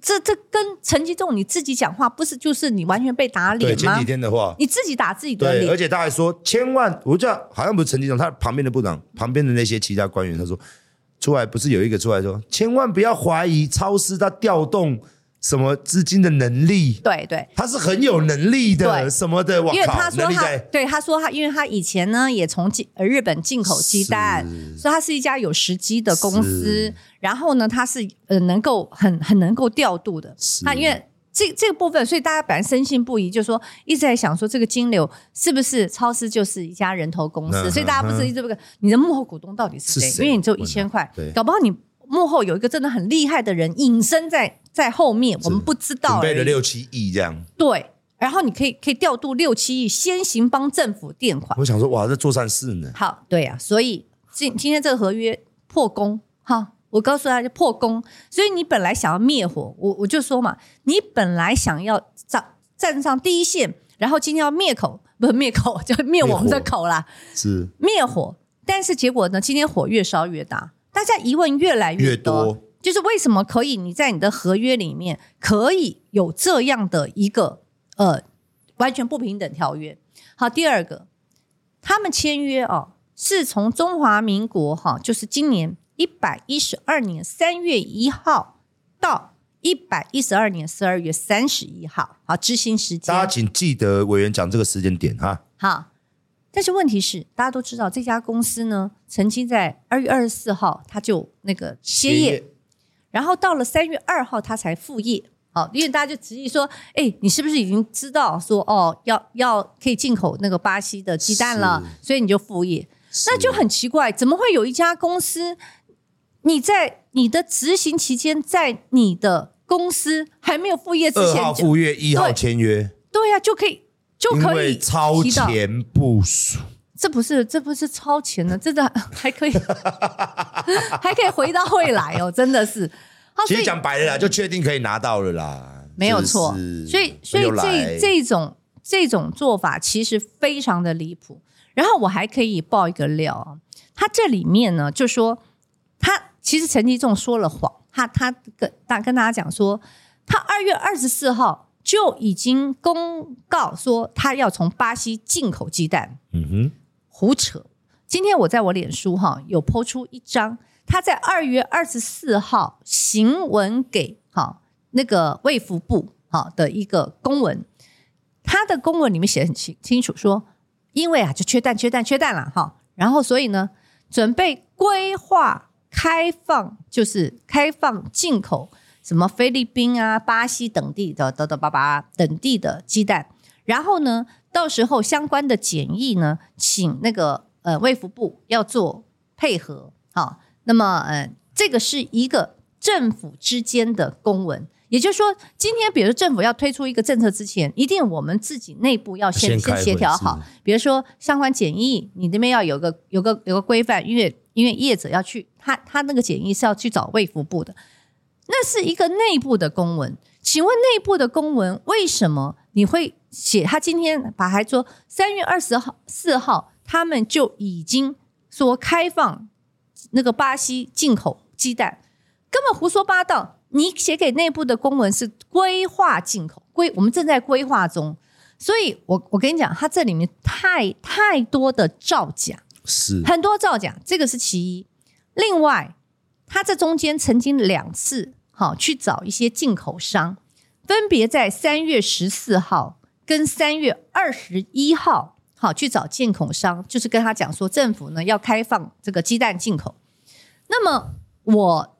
这这跟陈吉仲你自己讲话，不是就是你完全被打脸吗？对，前几天的话，你自己打自己的脸，对，而且他还说，千万，我这好像不是陈吉仲，他旁边的部长，旁边的那些其他官员，他说出来不是有一个出来说，千万不要怀疑超市他调动。什么资金的能力？对对，他是很有能力的，什么的？因为他说他对他说他，因为他以前呢也从进呃日本进口鸡蛋，所以他是一家有时机的公司。然后呢，他是呃能够很很能够调度的。他因为这这个部分，所以大家本来深信不疑，就说一直在想说这个金流是不是超市就是一家人头公司？嗯、所以大家不是一直不个你的幕后股东到底是谁？是谁因为你只有一千块，搞不好你幕后有一个真的很厉害的人隐身在。在后面，我们不知道准备了六七亿这样。对，然后你可以可以调度六七亿，先行帮政府垫款。我想说，哇，这做善事呢。好，对呀、啊，所以今今天这个合约破功，哈，我告诉大家破功。所以你本来想要灭火，我我就说嘛，你本来想要站站上第一线，然后今天要灭口，不是灭口，(laughs) 就灭我们的口啦。是灭火，但是结果呢？今天火越烧越大，大家疑问越来越多。越多就是为什么可以你在你的合约里面可以有这样的一个呃完全不平等条约？好，第二个，他们签约哦，是从中华民国哈，就是今年一百一十二年三月一号到一百一十二年十二月三十一号，好，执行时间。大家请记得委员讲这个时间点哈。好，但是问题是，大家都知道这家公司呢，曾经在二月二十四号他就那个歇业。然后到了三月二号，他才复业。好，因为大家就质疑说：“哎，你是不是已经知道说哦，要要可以进口那个巴西的鸡蛋了？所以你就复业？那就很奇怪，怎么会有一家公司，你在你的执行期间，在你的公司还没有复业之前，二号复业，一号签约？对呀、啊，就可以就可以超前部署。”这不是，这不是超前的，真的 (laughs) 还可以，(laughs) 还可以回到未来哦，真的是。其实讲白了啦，就确定可以拿到了啦，没有错。所以，所以这这种这种做法其实非常的离谱。然后我还可以爆一个料啊，他这里面呢就说，他其实陈吉仲说了谎，他他跟大跟大家讲说，他二月二十四号就已经公告说他要从巴西进口鸡蛋。嗯哼。胡扯！今天我在我脸书哈有 po 出一张，他在二月二十四号行文给哈那个卫福部哈的一个公文，他的公文里面写得很清清楚说，因为啊就缺蛋缺蛋缺蛋了哈，然后所以呢准备规划开放，就是开放进口什么菲律宾啊、巴西等地的得得巴巴等地的鸡蛋，然后呢。到时候相关的检疫呢，请那个呃卫福部要做配合，好，那么呃这个是一个政府之间的公文，也就是说，今天比如说政府要推出一个政策之前，一定我们自己内部要先先协调好，比如说相关检疫，你那边要有个有个有个规范，因为因为业者要去，他他那个检疫是要去找卫福部的，那是一个内部的公文，请问内部的公文为什么你会？写他今天把还说三月二十号四号，他们就已经说开放那个巴西进口鸡蛋，根本胡说八道。你写给内部的公文是规划进口，规我们正在规划中，所以我我跟你讲，他这里面太太多的造假，是很多造假，这个是其一。另外，他这中间曾经两次好去找一些进口商，分别在三月十四号。跟三月二十一号，好去找进口商，就是跟他讲说，政府呢要开放这个鸡蛋进口。那么我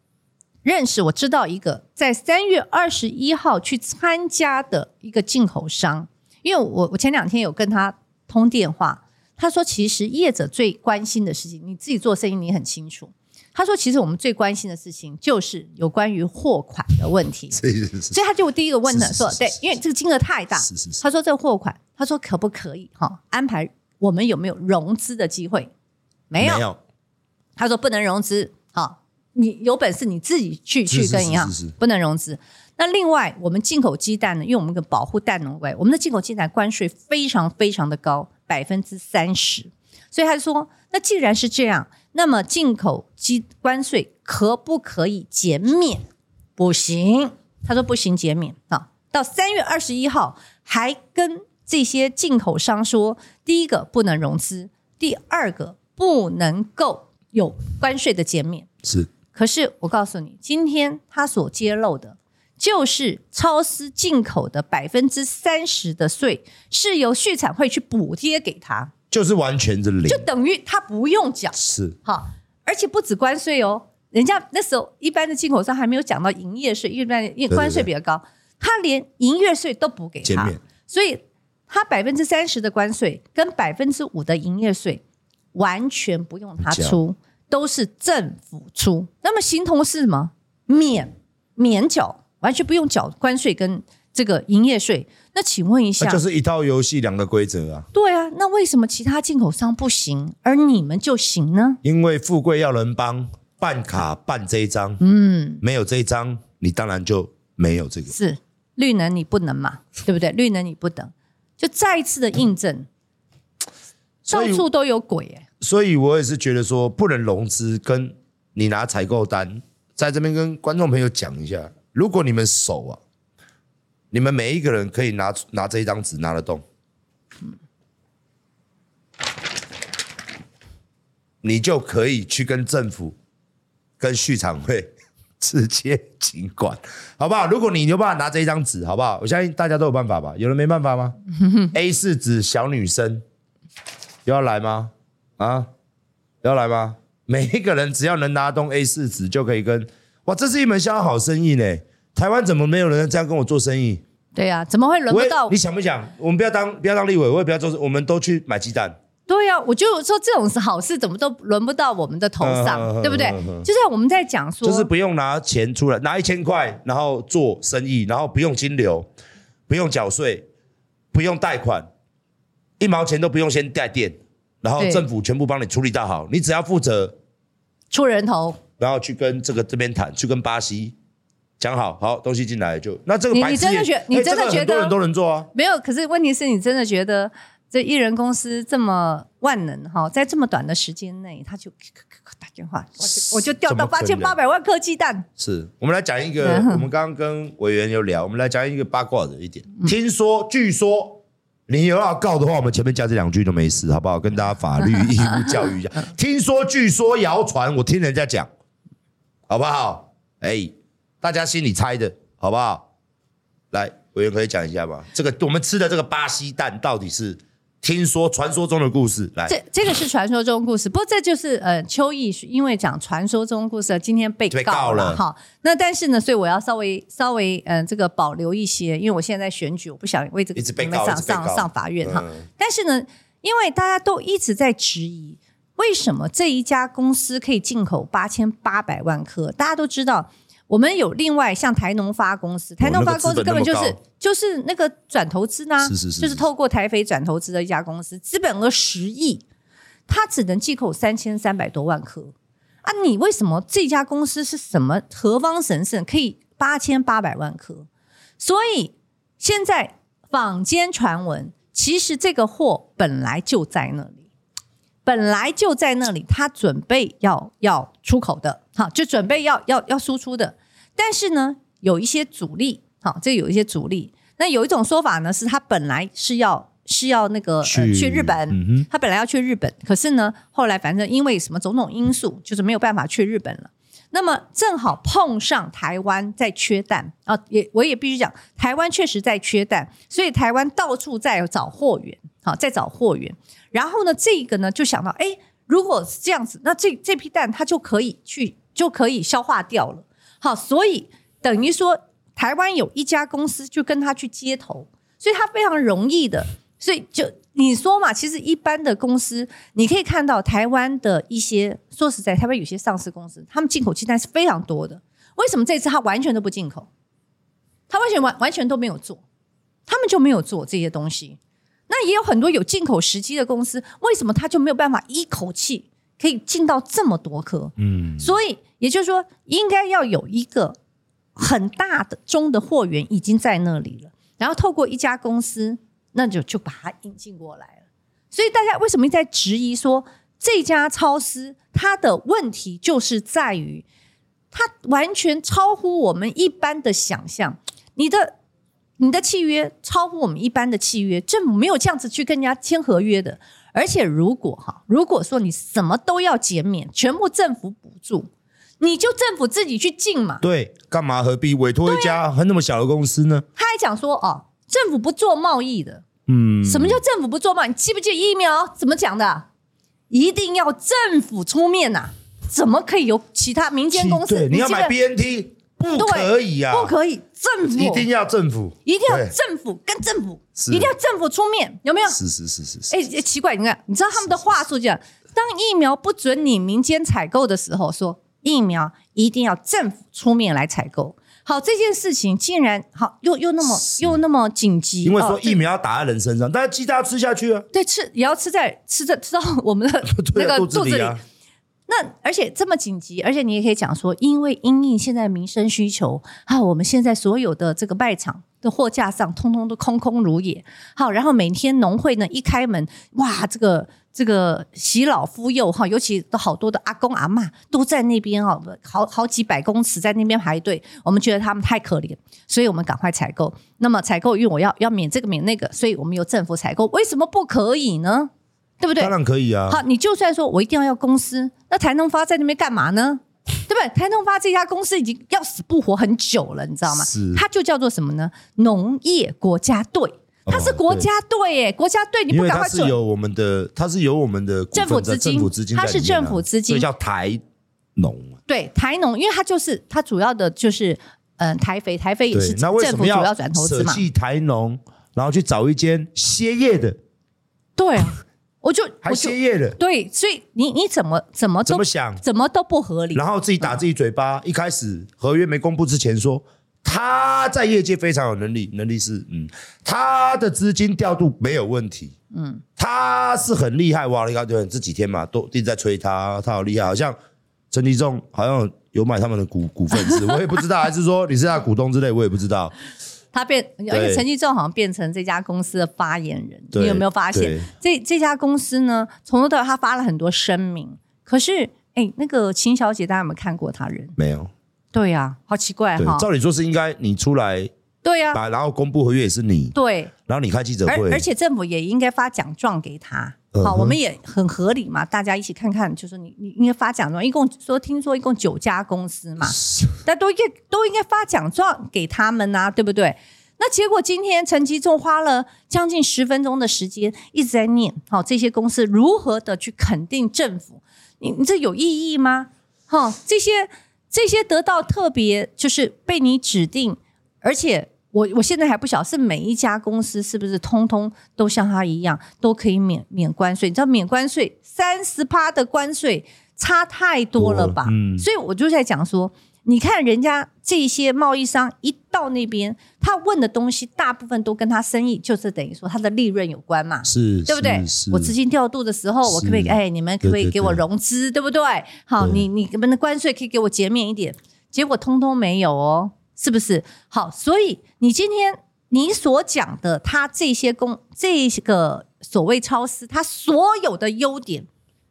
认识我知道一个在三月二十一号去参加的一个进口商，因为我我前两天有跟他通电话，他说其实业者最关心的事情，你自己做生意你很清楚。他说：“其实我们最关心的事情就是有关于货款的问题，(laughs) 所以他就第一个问他说：‘对，因为这个金额太大。’他说：‘这个货款，他说可不可以哈安排我们有没有融资的机会？没有。他说不能融资，好，你有本事你自己去去跟银行，不能融资。那另外，我们进口鸡蛋呢，因为我们个保护蛋农会，我们的进口鸡蛋关税非常非常的高，百分之三十。所以他就说，那既然是这样。”那么进口机关税可不可以减免？不行，他说不行减免啊。到三月二十一号，还跟这些进口商说，第一个不能融资，第二个不能够有关税的减免。是，可是我告诉你，今天他所揭露的，就是超丝进口的百分之三十的税是由畜产会去补贴给他，就是完全的零，就等于他不用缴。是，好，而且不止关税哦，人家那时候一般的进口商还没有讲到营业税，因为因为关税比较高。他连营业税都补给他，所以他百分之三十的关税跟百分之五的营业税完全不用他出，都是政府出。那么形同是什么？免免缴，完全不用缴关税跟这个营业税。那请问一下，那就是一套游戏两个规则啊？对啊，那为什么其他进口商不行，而你们就行呢？因为富贵要人帮，办卡办这一张，嗯，没有这一张，你当然就没有这个是。绿能你不能嘛，对不对？绿能你不等，就再一次的印证，到处都有鬼哎、欸。所以我也是觉得说，不能融资，跟你拿采购单，在这边跟观众朋友讲一下，如果你们手啊，你们每一个人可以拿拿这一张纸拿得动，你就可以去跟政府、跟畜产会。直接尽管，好不好？如果你有办法拿这一张纸，好不好？我相信大家都有办法吧？有人没办法吗？(laughs) A 四纸小女生要来吗？啊，要来吗？每一个人只要能拿动 A 四纸，就可以跟哇，这是一门相当好生意呢。台湾怎么没有人这样跟我做生意？对呀、啊，怎么会轮不到？你想不想？我们不要当不要当立委，我也不要做，我们都去买鸡蛋。对呀、啊，我就说这种是好事，怎么都轮不到我们的头上，嗯、对不对？嗯嗯、就像我们在讲说，就是不用拿钱出来，拿一千块，然后做生意，然后不用金流，不用缴税，不用贷款，一毛钱都不用先带电，然后政府全部帮你处理到好，你只要负责出人头，然后去跟这个这边谈，去跟巴西讲好，好东西进来就那这个白，你真的觉你真的觉得、欸这个、很多人都能做啊？没有，可是问题是你真的觉得？这艺人公司这么万能哈，在这么短的时间内，他就打电话，我就我就掉到八千八百万颗鸡蛋。是我们来讲一个，我们刚刚跟委员有聊，我们来讲一个八卦的一点。听说，据说你有要告的话，我们前面加这两句都没事，好不好？跟大家法律义务教育一下。(laughs) 听说，据说，谣传，我听人家讲，好不好？哎，大家心里猜的好不好？来，委员可以讲一下吗？这个我们吃的这个巴西蛋到底是？听说传说中的故事，来，这这个是传说中的故事，不过这就是呃，邱毅因为讲传说中的故事，今天被告了哈。那但是呢，所以我要稍微稍微嗯、呃，这个保留一些，因为我现在在选举，我不想为这个你们上上上法院哈。嗯、但是呢，因为大家都一直在质疑，为什么这一家公司可以进口八千八百万颗？大家都知道。我们有另外像台农发公司，台农发公司根本就是就是那个转投资呢，就是透过台肥转投资的一家公司，资本额十亿，它只能进口三千三百多万颗啊！你为什么这家公司是什么何方神圣，可以八千八百万颗？所以现在坊间传闻，其实这个货本来就在那里。本来就在那里，他准备要要出口的，好，就准备要要要输出的。但是呢，有一些阻力，好，这有一些阻力。那有一种说法呢，是他本来是要是要那个去、呃、去日本，他本来要去日本，可是呢，后来反正因为什么种种因素，就是没有办法去日本了。那么正好碰上台湾在缺蛋啊，也我也必须讲，台湾确实在缺蛋，所以台湾到处在找货源，好，在找货源。然后呢，这个呢就想到，哎，如果是这样子，那这这批蛋它就可以去，就可以消化掉了。好，所以等于说，台湾有一家公司就跟他去接头，所以他非常容易的。所以就你说嘛，其实一般的公司，你可以看到台湾的一些，说实在，台湾有些上市公司，他们进口鸡蛋是非常多的。为什么这次他完全都不进口？他完全完完全都没有做，他们就没有做这些东西。那也有很多有进口时机的公司，为什么他就没有办法一口气可以进到这么多颗？嗯，所以也就是说，应该要有一个很大的中的货源已经在那里了，然后透过一家公司，那就就把它引进过来了。所以大家为什么在质疑说这家超市它的问题就是在于，它完全超乎我们一般的想象。你的你的契约超乎我们一般的契约，政府没有这样子去跟人家签合约的。而且如果哈，如果说你什么都要减免，全部政府补助，你就政府自己去进嘛。对，干嘛何必委托一家很那么小的公司呢？他还讲说哦，政府不做贸易的。嗯，什么叫政府不做贸易？你记不记得疫苗怎么讲的？一定要政府出面呐、啊，怎么可以由其他民间公司？对，你要买 BNT 不可以啊，不可以，政府一定要政府，一定要政府跟政府，一定要政府出面，有没有？是是是是是。哎、欸，奇怪，你看，你知道他们的话术这样，当疫苗不准你民间采购的时候，说疫苗一定要政府出面来采购。好，这件事情竟然好又又那么又那么紧急，因为说疫苗要打在人身上，但是鸡蛋要吃下去啊，对，吃也要吃在吃在吃到我们的 (laughs) 那个肚子里。啊、那而且这么紧急，而且你也可以讲说，因为因应现在民生需求，啊，我们现在所有的这个卖场的货架上通通都空空如也。好，然后每天农会呢一开门，哇，这个。这个洗老夫幼哈，尤其都好多的阿公阿嬷都在那边哦，好好几百公尺在那边排队。我们觉得他们太可怜，所以我们赶快采购。那么采购，因为我要要免这个免那个，所以我们由政府采购。为什么不可以呢？对不对？当然可以啊。好，你就算说我一定要要公司，那台农发在那边干嘛呢？台农发这家公司已经要死不活很久了，你知道吗？是。它就叫做什么呢？农业国家队。它是国家队耶，国家队你不赶快准？它是有我们的，它是有我们的政府资金，政府资金，它是政府资金，所以叫台农。对，台农，因为它就是它主要的就是嗯台肥，台肥也是政府主要转投资嘛。舍弃台农，然后去找一间歇业的。对啊，我就还歇业了。对，所以你你怎么怎么怎么想，怎么都不合理。然后自己打自己嘴巴，一开始合约没公布之前说。他在业界非常有能力，能力是嗯，他的资金调度没有问题，嗯，他是很厉害哇！你看，就这几天嘛，都一直在吹他，他好厉害，好像陈立仲好像有买他们的股股份是，我也不知道，还是说你是他股东之类，我也不知道。他变，而且陈吉仲好像变成这家公司的发言人，你有没有发现？这这家公司呢，从头到尾他发了很多声明，可是哎，那个秦小姐，大家有没有看过他人？没有。对呀、啊，好奇怪哈！照理说是应该你出来，对呀，啊然后公布合约也是你，对，然后你开记者会，而，而且政府也应该发奖状给他，好、嗯，我们也很合理嘛，大家一起看看，就是你你应该发奖状，一共说听说一共九家公司嘛，(laughs) 但都应该都应该发奖状给他们呐、啊，对不对？那结果今天陈吉仲花了将近十分钟的时间一直在念，好，这些公司如何的去肯定政府，你你这有意义吗？哈，这些。这些得到特别就是被你指定，而且我我现在还不晓得是每一家公司是不是通通都像他一样都可以免免关税？你知道免关税三十趴的关税差太多了吧？嗯，所以我就在讲说。你看人家这些贸易商一到那边，他问的东西大部分都跟他生意就是等于说他的利润有关嘛，是，对不对？我资金调度的时候，我可不可以？哎，你们可不可以给我融资？对，不对？好，你你们的关税可以给我减免一点，结果通通没有哦，是不是？好，所以你今天你所讲的他这些公这个所谓超市，他所有的优点，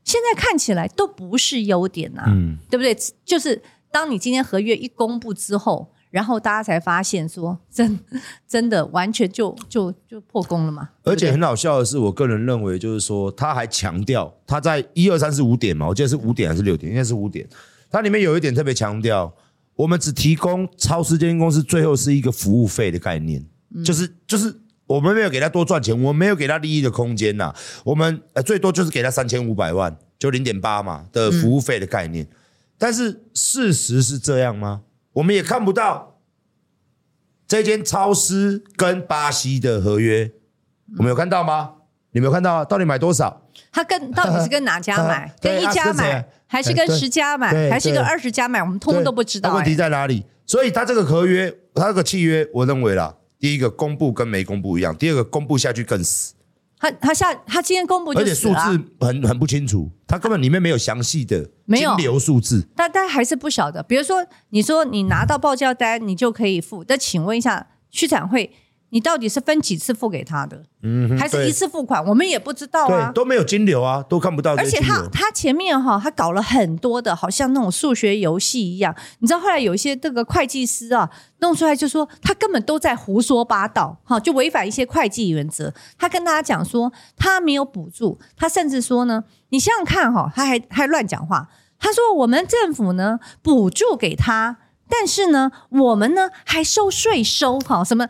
现在看起来都不是优点呐、啊，嗯，对不对？就是。当你今天合约一公布之后，然后大家才发现说真真的完全就就就破功了嘛？而且很好笑的是，我个人认为就是说，他还强调他在一二三四五点嘛，我记得是五点还是六点？应该是五点。它里面有一点特别强调，我们只提供超市这间公司最后是一个服务费的概念，嗯、就是就是我们没有给他多赚钱，我们没有给他利益的空间呐，我们呃最多就是给他三千五百万，就零点八嘛的服务费的概念。嗯但是事实是这样吗？我们也看不到这间超市跟巴西的合约，我们有看到吗？你没有看到啊？到底买多少？他跟到底是跟哪家买？(laughs) 跟一家买，还是跟十家买，还是跟二十家买？我们通通都不知道。问题在哪里？所以他这个合约，他这个契约，我认为啦，第一个公布跟没公布一样，第二个公布下去更死。他他下他今天公布就，而且数字很很不清楚，他根本里面没有详细的金流数字，但但还是不晓得。比如说，你说你拿到报价单，你就可以付。但请问一下，区产会你到底是分几次付给他的，嗯，还是一次付款？我们也不知道啊对，，都没有金流啊，都看不到而且。他他前面哈，他搞了很多的，好像那种数学游戏一样。你知道后来有一些这个会计师啊，弄出来就说他根本都在胡说八道，哈，就违反一些会计原则。他跟大家讲说他没有补助，他甚至说呢，你想想看哈，他还还乱讲话。他说我们政府呢补助给他，但是呢我们呢还收税收哈什么。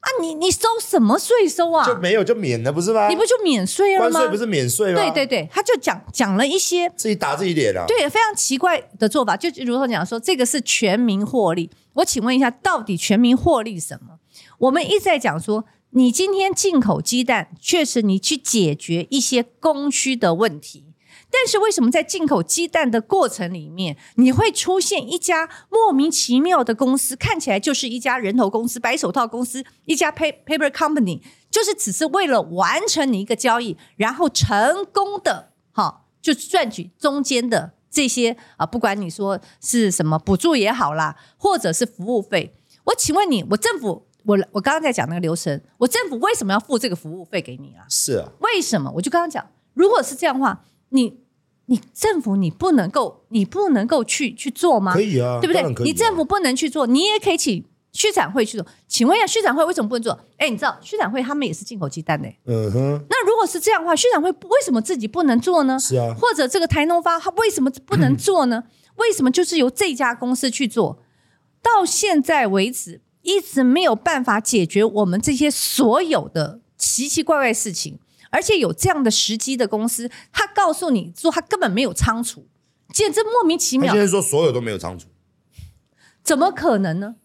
啊，你你收什么税收啊？就没有就免了，不是吗？你不就免税了吗？关税不是免税吗？对对对，他就讲讲了一些自己打自己脸啊。对非常奇怪的做法，就如同讲说这个是全民获利。我请问一下，到底全民获利什么？我们一直在讲说，你今天进口鸡蛋，确实你去解决一些供需的问题。但是为什么在进口鸡蛋的过程里面，你会出现一家莫名其妙的公司，看起来就是一家人头公司、白手套公司，一家 paper company，就是只是为了完成你一个交易，然后成功的哈，就赚取中间的这些啊，不管你说是什么补助也好啦，或者是服务费。我请问你，我政府，我我刚刚在讲那个流程，我政府为什么要付这个服务费给你啊？是啊，为什么？我就刚刚讲，如果是这样的话，你你政府你不能够你不能够去去做吗？可以啊，对不对？你政府不能去做，你也可以请畜产会去做。请问一下，畜产会为什么不能做？哎，你知道畜产会他们也是进口鸡蛋的。嗯哼，那如果是这样的话，畜产会为什么自己不能做呢？是啊或者这个台农发他为什么不能 (clears throat) 做呢？为什么就是由这家公司去做？到现在为止，一直没有办法解决我们这些所有的奇奇怪怪事情。而且有这样的时机的公司，他告诉你说他根本没有仓储，简直莫名其妙。他现在说所有都没有仓储，怎么可能呢？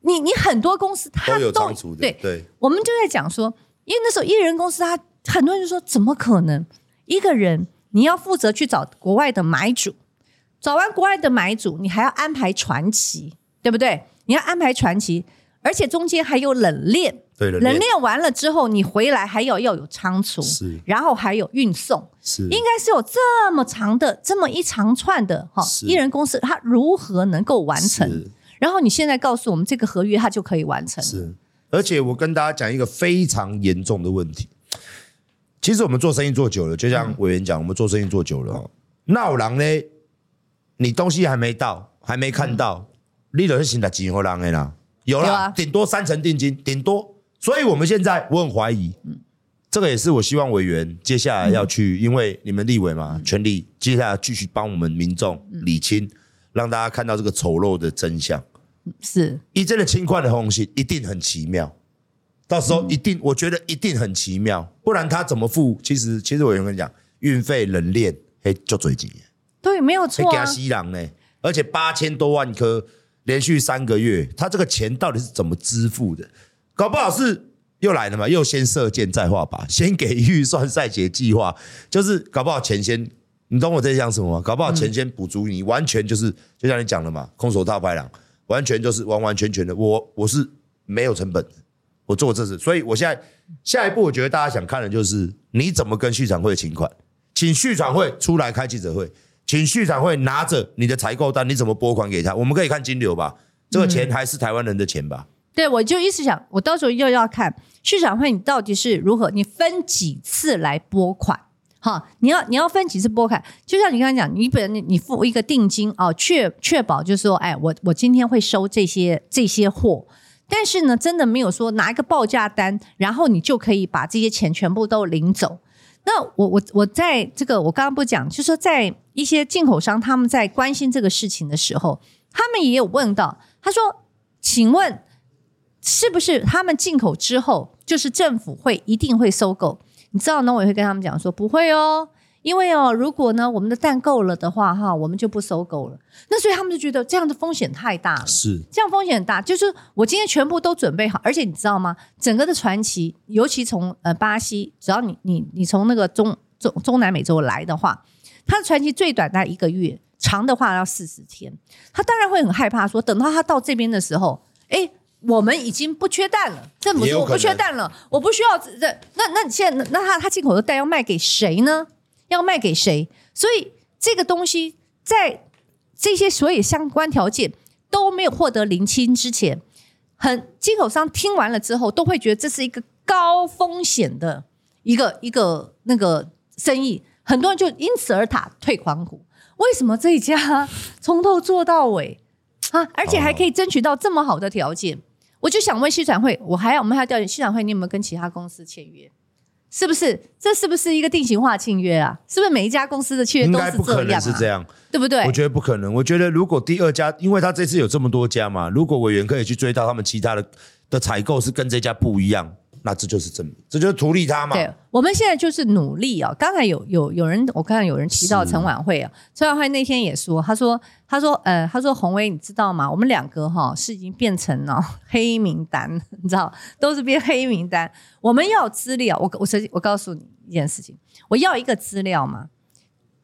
你你很多公司他都有仓储的，对对，我们就在讲说，因为那时候一人公司他，他很多人就说怎么可能？一个人你要负责去找国外的买主，找完国外的买主，你还要安排传奇，对不对？你要安排船期，而且中间还有冷链，对冷链完了之后，你回来还要要有仓储，是然后还有运送，是应该是有这么长的这么一长串的哈，是一人公司它如何能够完成？然后你现在告诉我们，这个合约它就可以完成？是，而且我跟大家讲一个非常严重的问题。其实我们做生意做久了，就像委员讲，我们做生意做久了哦。那有人呢，你东西还没到，还没看到，你都是现在几号人的啦？有啦顶多三成定金，顶多。所以我们现在我很怀疑，这个也是我希望委员接下来要去，因为你们立委嘛，全力接下来继续帮我们民众理清，让大家看到这个丑陋的真相。是。一真的轻快的红心一定很奇妙，到时候一定，我觉得一定很奇妙，不然他怎么付？其实，其实我有跟你讲，运费、冷链，嘿，就最近，对，没有会给他错啊。吸狼呢，而且八千多万颗，连续三个月，他这个钱到底是怎么支付的？搞不好是又来了嘛，又先射箭再画靶，先给预算再写计划，就是搞不好钱先，你懂我在讲什么吗？搞不好钱先补足你，完全就是就像你讲的嘛，空手套白狼。完全就是完完全全的，我我是没有成本的，我做这事，所以我现在下一步，我觉得大家想看的就是你怎么跟畜产会请款，请畜产会出来开记者会，请畜产会拿着你的采购单，你怎么拨款给他？我们可以看金流吧，这个钱还是台湾人的钱吧？对，我就一直想，我到时候又要看畜产会，你到底是如何，你分几次来拨款？哈，你要你要分几次拨款？就像你刚才讲，你本人你付一个定金哦，确确保就是说，哎，我我今天会收这些这些货，但是呢，真的没有说拿一个报价单，然后你就可以把这些钱全部都领走。那我我我在这个我刚刚不讲，就是说在一些进口商他们在关心这个事情的时候，他们也有问到，他说，请问是不是他们进口之后，就是政府会一定会收购？你知道呢？我也会跟他们讲说不会哦，因为哦，如果呢我们的蛋够了的话，哈，我们就不收购了。那所以他们就觉得这样的风险太大了，是这样风险很大。就是我今天全部都准备好，而且你知道吗？整个的传奇，尤其从呃巴西，只要你你你从那个中中中南美洲来的话，它的传奇最短大概一个月，长的话要四十天。他当然会很害怕说，等到他到这边的时候，哎。我们已经不缺蛋了，政府说我不缺蛋了，我不需要这那那你现在那他他进口的蛋要卖给谁呢？要卖给谁？所以这个东西在这些所有相关条件都没有获得厘清之前，很进口商听完了之后，都会觉得这是一个高风险的一个一个那个生意，很多人就因此而打退堂鼓。为什么这一家 (laughs) 从头做到尾啊，而且还可以争取到这么好的条件？我就想问西转会，我还要我们还要调研西转会，你有没有跟其他公司签约？是不是？这是不是一个定型化契约啊？是不是每一家公司的契约都是这样、啊？应该不可能是这样，对不对？我觉得不可能。我觉得如果第二家，因为他这次有这么多家嘛，如果委员可以去追到他们其他的的采购是跟这家不一样。那这就是证明，这就是图利他嘛。对，我们现在就是努力啊。刚才有有有人，我看到有人提到陈婉慧啊，陈婉慧那天也说，他说，他说，呃，他说，洪威，你知道吗？我们两个哈是已经变成了 (laughs) 黑名单，你知道，都是变黑名单。我们要资料，我我我告诉你一件事情，我要一个资料嘛，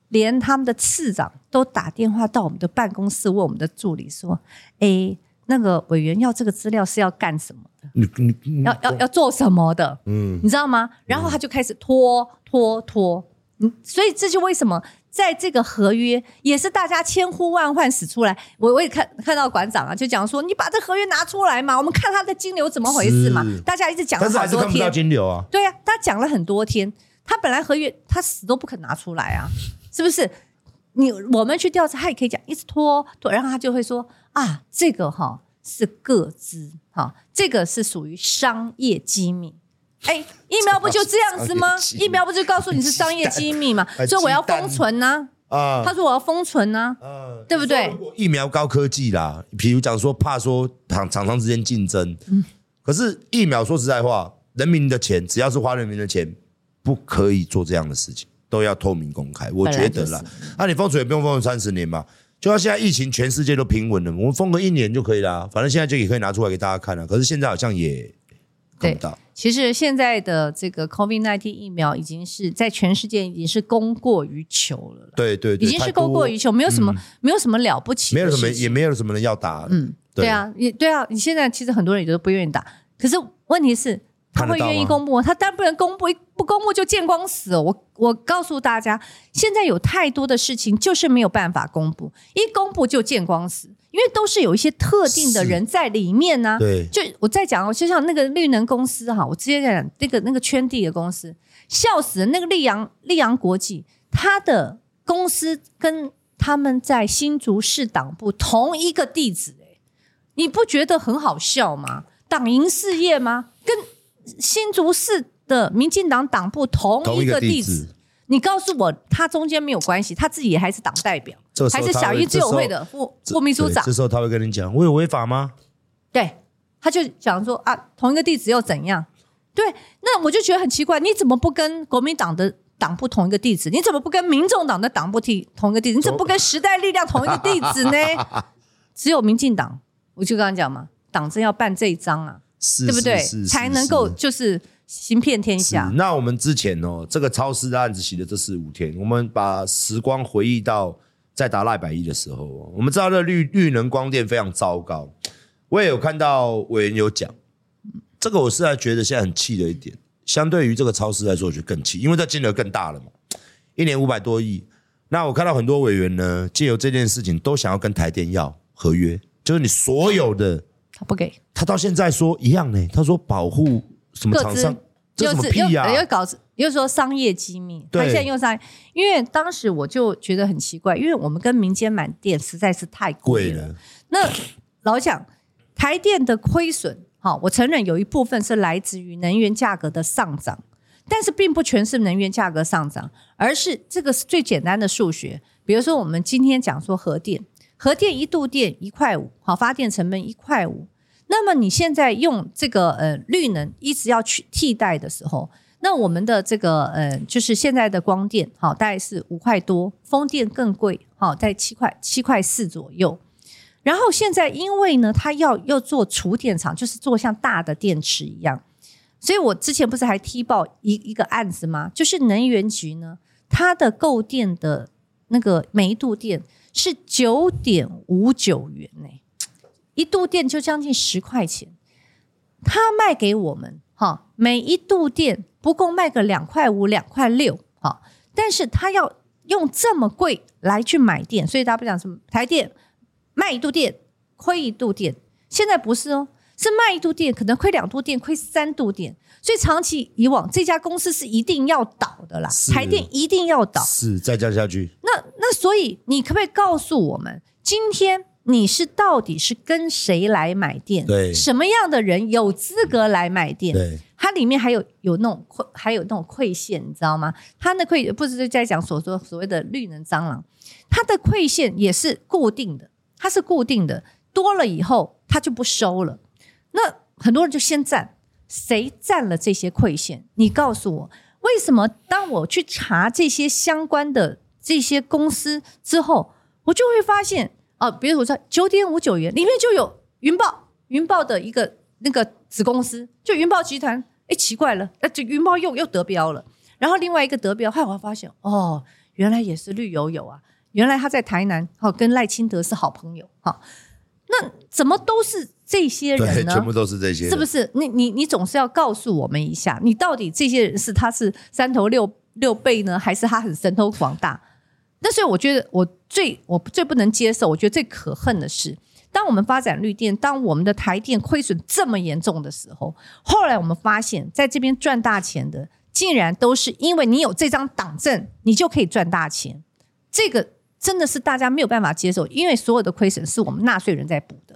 连他们的次长都打电话到我们的办公室问我们的助理说，哎。那个委员要这个资料是要干什么的？你你，你要要要做什么的？嗯，你知道吗？然后他就开始拖拖拖，嗯，所以这就为什么在这个合约也是大家千呼万唤使出来。我我也看看到馆长啊，就讲说你把这合约拿出来嘛，我们看他的金流怎么回事嘛。大家一直讲了好多天，但是还是看不到金流啊。对呀、啊，他讲了很多天，他本来合约他死都不肯拿出来啊，是不是？你我们去调查，他也可以讲，一直拖拖，然后他就会说啊，这个哈是各资，哈，这个是属于商业机密。哎，疫苗不就这样子吗？(laughs) 疫苗不就告诉你是商业机密吗？(laughs) 所以我要封存呢。啊，他说我要封存呢，啊，对不对？疫苗高科技啦，比如讲说怕说厂厂商之间竞争，嗯，可是疫苗说实在话，人民的钱只要是花人民的钱，不可以做这样的事情。都要透明公开，我觉得啦。那、啊、你封存也不用封存三十年嘛，就像现在疫情，全世界都平稳了，我们封个一年就可以了。反正现在就也可以拿出来给大家看了。可是现在好像也看不到。其实现在的这个 COVID-19 疫苗已经是在全世界已经是供过于求了。对对对，已经是供过于求，没有什么、嗯、没有什么了不起，没有什么也没有什么人要打。嗯，对，对啊，也对啊。你现在其实很多人也都不愿意打，可是问题是。他会愿意公布，他当然不能公布，不公布就见光死哦。我我告诉大家，现在有太多的事情就是没有办法公布，一公布就见光死，因为都是有一些特定的人在里面呢、啊。对，就我再讲哦，就像那个绿能公司哈，我直接讲那个那个圈地的公司，笑死人，那个溧阳溧阳国际，他的公司跟他们在新竹市党部同一个地址，哎，你不觉得很好笑吗？党营事业吗？跟新竹市的民进党党部同一个地址，你告诉我他中间没有关系，他自己也还是党代表，还是小一支友会的副副秘书长。这时候他会跟你讲，我有违法吗？对，他就讲说啊，同一个地址又怎样？对，那我就觉得很奇怪，你怎么不跟国民党的党部同一个地址？你怎么不跟民众党的党部提同一个地址？你怎么不跟时代力量同一个地址呢？(laughs) 只有民进党，我就刚刚讲嘛，党政要办这一章啊。是对不对？才能够就是行遍天下。那我们之前哦，这个超市的案子洗了这四五天，我们把时光回忆到在打赖百亿的时候，我们知道这绿绿能光电非常糟糕。我也有看到委员有讲，这个我是在觉得现在很气的一点，相对于这个超市来说，我觉得更气，因为这金额更大了嘛，一年五百多亿。那我看到很多委员呢，借由这件事情都想要跟台电要合约，就是你所有的。不给他到现在说一样呢？他说保护什么厂商？这什么屁呀、啊？又搞又说商业机密。他现在又在，因为当时我就觉得很奇怪，因为我们跟民间买电实在是太贵了。那老实讲，台电的亏损，好，我承认有一部分是来自于能源价格的上涨，但是并不全是能源价格上涨，而是这个是最简单的数学。比如说，我们今天讲说核电。核电一度电一块五，好，发电成本一块五。那么你现在用这个呃绿能一直要去替代的时候，那我们的这个呃就是现在的光电，好，大概是五块多，风电更贵，好，在七块七块四左右。然后现在因为呢，它要要做储电厂，就是做像大的电池一样，所以我之前不是还踢爆一一个案子吗？就是能源局呢，它的购电的那个每一度电。是九点五九元呢，一度电就将近十块钱，他卖给我们哈，每一度电不够卖个两块五、两块六哈，但是他要用这么贵来去买电，所以大家不讲什么台电卖一度电亏一度电，现在不是哦，是卖一度电可能亏两度电，亏三度电，所以长期以往这家公司是一定要倒的啦，台电一定要倒，是再降下去。那那所以你可不可以告诉我们，今天你是到底是跟谁来买电？对，什么样的人有资格来买电？对，它里面还有有那种亏，还有那种馈线，你知道吗？它那馈不是在讲所说所谓的绿能蟑螂，它的馈线也是固定的，它是固定的，多了以后它就不收了。那很多人就先占，谁占了这些馈线？你告诉我，为什么当我去查这些相关的这些公司之后，我就会发现啊，比如我说九点五九元里面就有云豹，云豹的一个那个子公司，就云豹集团。哎，奇怪了，那这云豹又又得标了。然后另外一个得标，后来我发现哦，原来也是绿油油啊，原来他在台南哦，跟赖清德是好朋友哈。那怎么都是这些人呢？全部都是这些人，是不是？你你你总是要告诉我们一下，你到底这些人是他是三头六六臂呢，还是他很神通广大？那所以我觉得我最我最不能接受，我觉得最可恨的是，当我们发展绿电，当我们的台电亏损这么严重的时候，后来我们发现，在这边赚大钱的，竟然都是因为你有这张党证，你就可以赚大钱，这个。真的是大家没有办法接受，因为所有的亏损是我们纳税人在补的。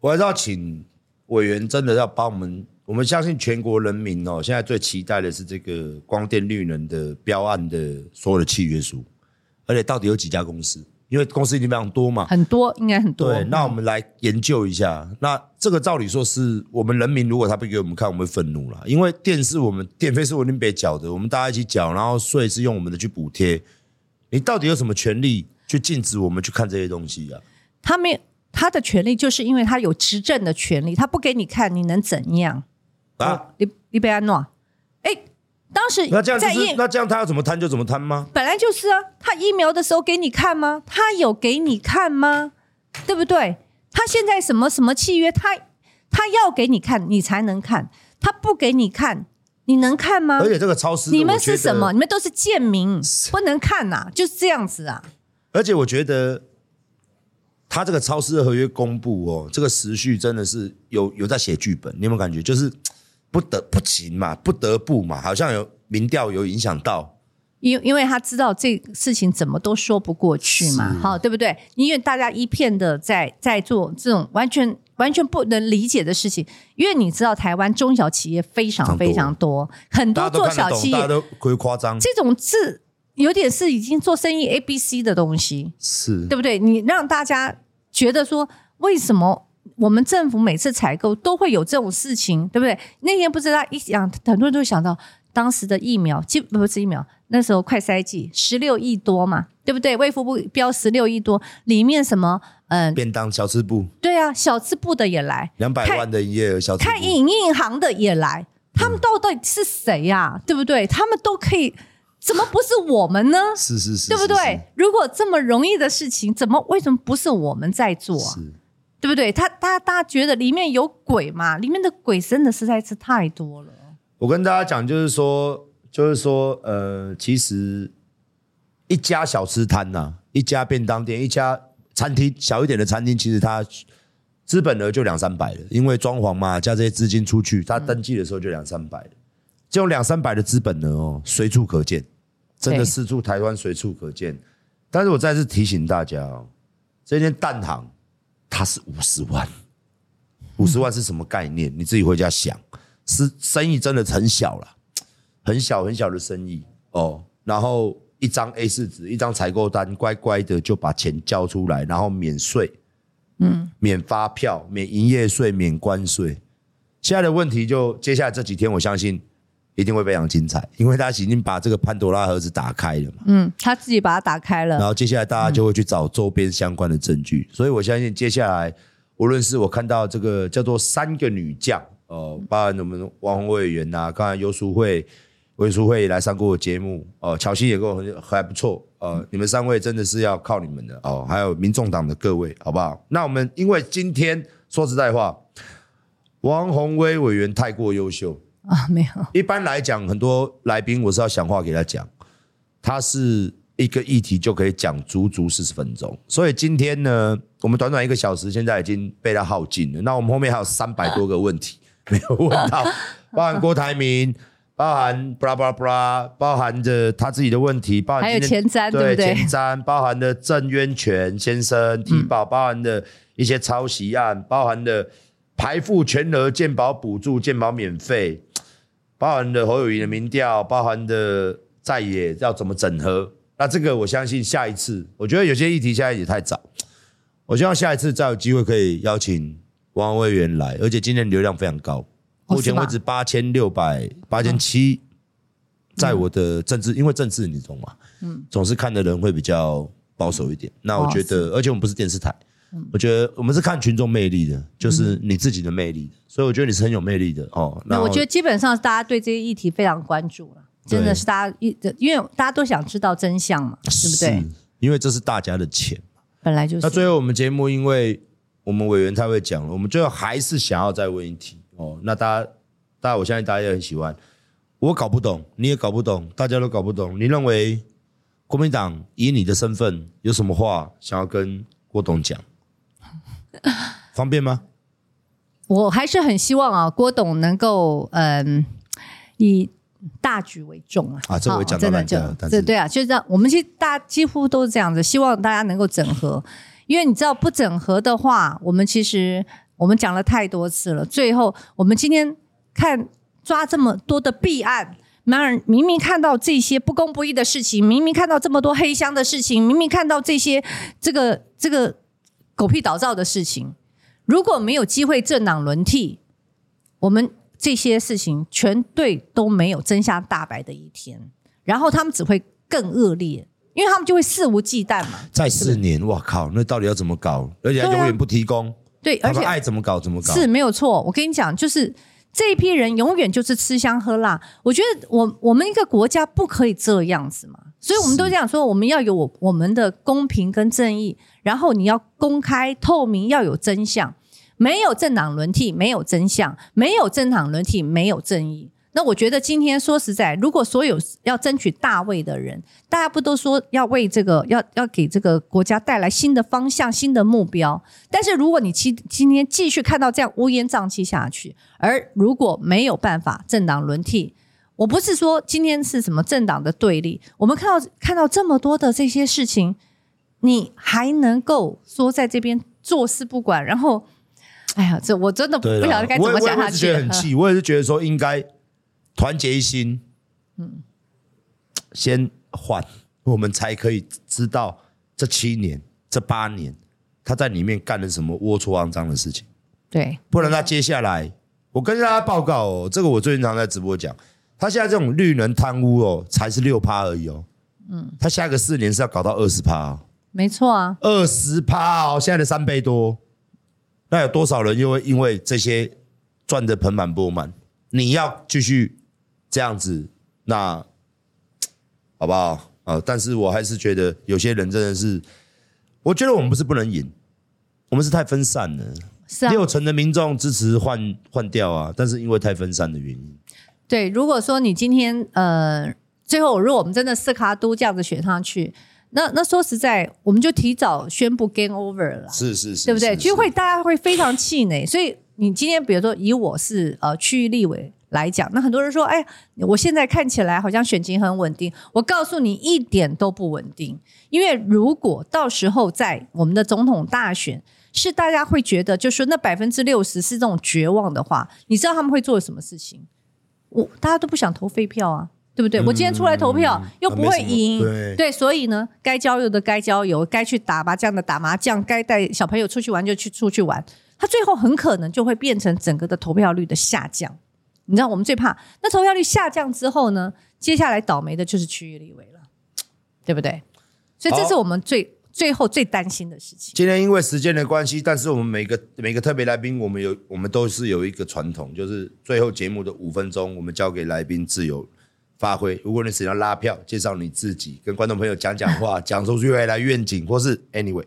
我还是要请委员真的要帮我们，我们相信全国人民哦，现在最期待的是这个光电绿能的标案的所有的契约书，而且到底有几家公司？因为公司已经非常多嘛，很多应该很多。对，那我们来研究一下。那这个照理说是我们人民，如果他不给我们看，我们会愤怒了，因为电是我们电费是我们别缴的，我们大家一起缴，然后税是用我们的去补贴。你到底有什么权利去禁止我们去看这些东西啊？他没有他的权利，就是因为他有执政的权利，他不给你看，你能怎样啊？你你被安诺？哎，当时那这样就是那这样，他要怎么贪就怎么贪吗？本来就是啊，他疫苗的时候给你看吗？他有给你看吗？对不对？他现在什么什么契约？他他要给你看，你才能看，他不给你看。你能看吗？而且这个超市，你们是什么？你们都是贱民，不能看呐、啊，就是这样子啊。而且我觉得，他这个超市的合约公布哦，这个时序真的是有有在写剧本。你有没有感觉？就是不得不行嘛，不得不嘛，好像有民调有影响到。因因为他知道这事情怎么都说不过去嘛，好，对不对？因为大家一片的在在做这种完全。完全不能理解的事情，因为你知道台湾中小企业非常非常多，很多做小企业，大家都夸张。这种是有点是已经做生意 A B C 的东西，是对不对？你让大家觉得说，为什么我们政府每次采购都会有这种事情，对不对？那天不知道一想，很多人都会想到当时的疫苗，基不是疫苗，那时候快筛剂十六亿多嘛，对不对？卫福部标十六亿多，里面什么？嗯，便当小吃部，对啊，小吃部的也来，两百万的营业额，小吃部开影印行的也来，他们到底是谁呀、啊？对不对？他们都可以，怎么不是我们呢？是是是，对不对？如果这么容易的事情，怎么为什么不是我们在做、啊？对不对？他大家大家觉得里面有鬼嘛？里面的鬼真的实在是太多了。我跟大家讲，就是说，就是说，呃，其实一家小吃摊呐、啊，一家便当店，一家。餐厅小一点的餐厅，其实它资本额就两三百了，因为装潢嘛，加这些资金出去，它登记的时候就两三百了，这种两三百的资本呢哦，随处可见，真的四处台湾随处可见。但是我再次提醒大家哦，这间蛋行它是五十万，五十万是什么概念？你自己回家想，是生意真的很小了，很小很小的生意哦，然后。一张 A 四纸，一张采购单，乖乖的就把钱交出来，然后免税，嗯，免发票，免营业税，免关税。现在的问题就接下来这几天，我相信一定会非常精彩，因为他已经把这个潘多拉盒子打开了嘛。嗯，他自己把它打开了，然后接下来大家就会去找周边相关的证据，所以我相信接下来，无论是我看到这个叫做三个女将，哦，包含我们王鸿薇委员呐，刚才游淑慧。文书会来上过我节目哦，乔欣也跟我很还不错，呃，你们三位真的是要靠你们的哦，还有民众党的各位，好不好？那我们因为今天说实在话，王宏威委员太过优秀啊，没有。一般来讲，很多来宾我是要想话给他讲，他是一个议题就可以讲足足四十分钟。所以今天呢，我们短短一个小时，现在已经被他耗尽了。那我们后面还有三百多个问题没有问到，(laughs) 包含郭台铭。包含布拉布拉布拉，包含着他自己的问题，包含还有前瞻，对不对？前瞻包含的郑渊泉先生提报，包含的一些抄袭案，包含的排付全额健保补助、健保免费，包含的侯友宜的民调，包含的在野要怎么整合。那这个我相信下一次，我觉得有些议题现在也太早，我希望下一次再有机会可以邀请王委员来，而且今天流量非常高。目前为止八千六百八千七，在我的政治，因为政治你懂吗？嗯，总是看的人会比较保守一点。那我觉得，而且我们不是电视台，我觉得我们是看群众魅力的，就是你自己的魅力。所以我觉得你是很有魅力的哦。那我觉得基本上大家对这些议题非常关注了，真的是大家一，因为大家都想知道真相嘛，对不对？因为这是大家的钱，本来就是。那最后我们节目，因为我们委员太会讲了，我们最后还是想要再问一题。哦，那大家，大家，我相信大家也很喜欢。我搞不懂，你也搞不懂，大家都搞不懂。你认为国民党以你的身份有什么话想要跟郭董讲？(laughs) 方便吗？我还是很希望啊，郭董能够嗯，以大局为重啊。啊，这我讲真的就对对啊，就是这样。我们其实大家几乎都是这样子，希望大家能够整合，因为你知道不整合的话，我们其实。我们讲了太多次了，最后我们今天看抓这么多的弊案，然而明明看到这些不公不义的事情，明明看到这么多黑箱的事情，明明看到这些这个这个狗屁倒灶的事情，如果没有机会政党轮替，我们这些事情全队都没有真相大白的一天，然后他们只会更恶劣，因为他们就会肆无忌惮嘛。再四年，我靠，那到底要怎么搞？而且还永远不提供。对，而且爱怎么搞怎么搞是没有错。我跟你讲，就是这一批人永远就是吃香喝辣。我觉得我我们一个国家不可以这样子嘛，所以我们都这样说，我们要有我我们的公平跟正义，然后你要公开透明，要有真相。没有政党轮替，没有真相；没有政党轮替，没有正义。那我觉得今天说实在，如果所有要争取大位的人，大家不都说要为这个要要给这个国家带来新的方向、新的目标？但是如果你今今天继续看到这样乌烟瘴气下去，而如果没有办法政党轮替，我不是说今天是什么政党的对立，我们看到看到这么多的这些事情，你还能够说在这边坐视不管？然后，哎呀，这我真的不晓得该怎么讲下去。我也是觉得很气，(laughs) 我也是觉得说应该。团结一心，嗯，先换，我们才可以知道这七年、这八年他在里面干了什么龌龊肮脏的事情。对，不然他接下来，我跟大家报告哦，这个我最近常在直播讲，他现在这种绿能贪污哦，才是六趴而已哦，嗯，他下个四年是要搞到二十趴哦，没错啊，二十趴哦，现在的三倍多，那有多少人又会因为这些赚得盆满钵满？你要继续。这样子，那好不好？呃，但是我还是觉得有些人真的是，我觉得我们不是不能赢，我们是太分散了。是啊，六成的民众支持换换掉啊，但是因为太分散的原因。对，如果说你今天呃，最后如果我们真的四卡都这样子选上去，那那说实在，我们就提早宣布 game over 了。是是是，对不对？就会大家会非常气馁。所以你今天比如说以我是呃区域立委。来讲，那很多人说，哎，我现在看起来好像选情很稳定。我告诉你，一点都不稳定。因为如果到时候在我们的总统大选，是大家会觉得，就是说那百分之六十是这种绝望的话，你知道他们会做什么事情？我大家都不想投废票啊，对不对？嗯、我今天出来投票又不会赢，对，对，所以呢，该郊游的该郊游，该去打麻将的打麻将，该带小朋友出去玩就去出去玩。他最后很可能就会变成整个的投票率的下降。你知道我们最怕那投票率下降之后呢？接下来倒霉的就是区域立委了，(tsk) 对不对？所以这是我们最最后最担心的事情。今天因为时间的关系，但是我们每个每个特别来宾，我们有我们都是有一个传统，就是最后节目的五分钟，我们交给来宾自由发挥。如果你想要拉票，介绍你自己，跟观众朋友讲讲话，(laughs) 讲出去未来愿景，或是 anyway，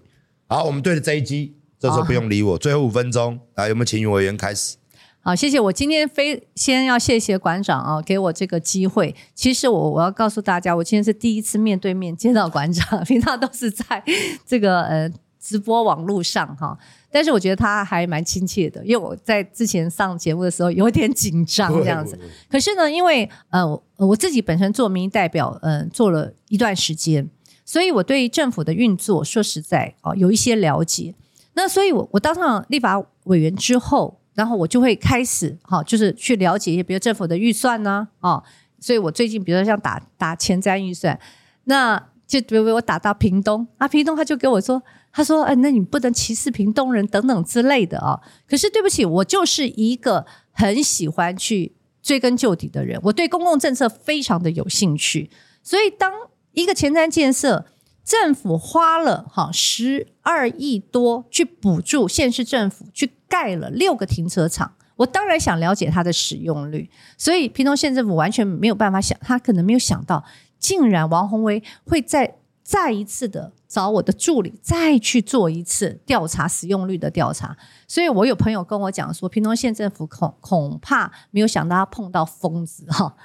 好，我们对着这一集，这时候不用理我。最后五分钟，来，有没有请委员开始？好，谢谢。我今天非先要谢谢馆长啊，给我这个机会。其实我我要告诉大家，我今天是第一次面对面见到馆长，平常都是在 (laughs) 这个呃直播网络上哈。但是我觉得他还蛮亲切的，因为我在之前上节目的时候有点紧张这样子。可是呢，因为呃我自己本身做民意代表，嗯、呃，做了一段时间，所以我对政府的运作说实在啊有一些了解。那所以我我当上立法委员之后。然后我就会开始哈，就是去了解一些，比如政府的预算呢，啊，所以我最近比如说像打打前瞻预算，那就比如我打到屏东啊，屏东他就给我说，他说，哎，那你不能歧视屏东人等等之类的啊。可是对不起，我就是一个很喜欢去追根究底的人，我对公共政策非常的有兴趣，所以当一个前瞻建设。政府花了哈十二亿多去补助县市政府去盖了六个停车场，我当然想了解它的使用率。所以屏东县政府完全没有办法想，他可能没有想到，竟然王宏威会再再一次的找我的助理再去做一次调查使用率的调查。所以我有朋友跟我讲说，屏东县政府恐恐怕没有想到他碰到疯子哈。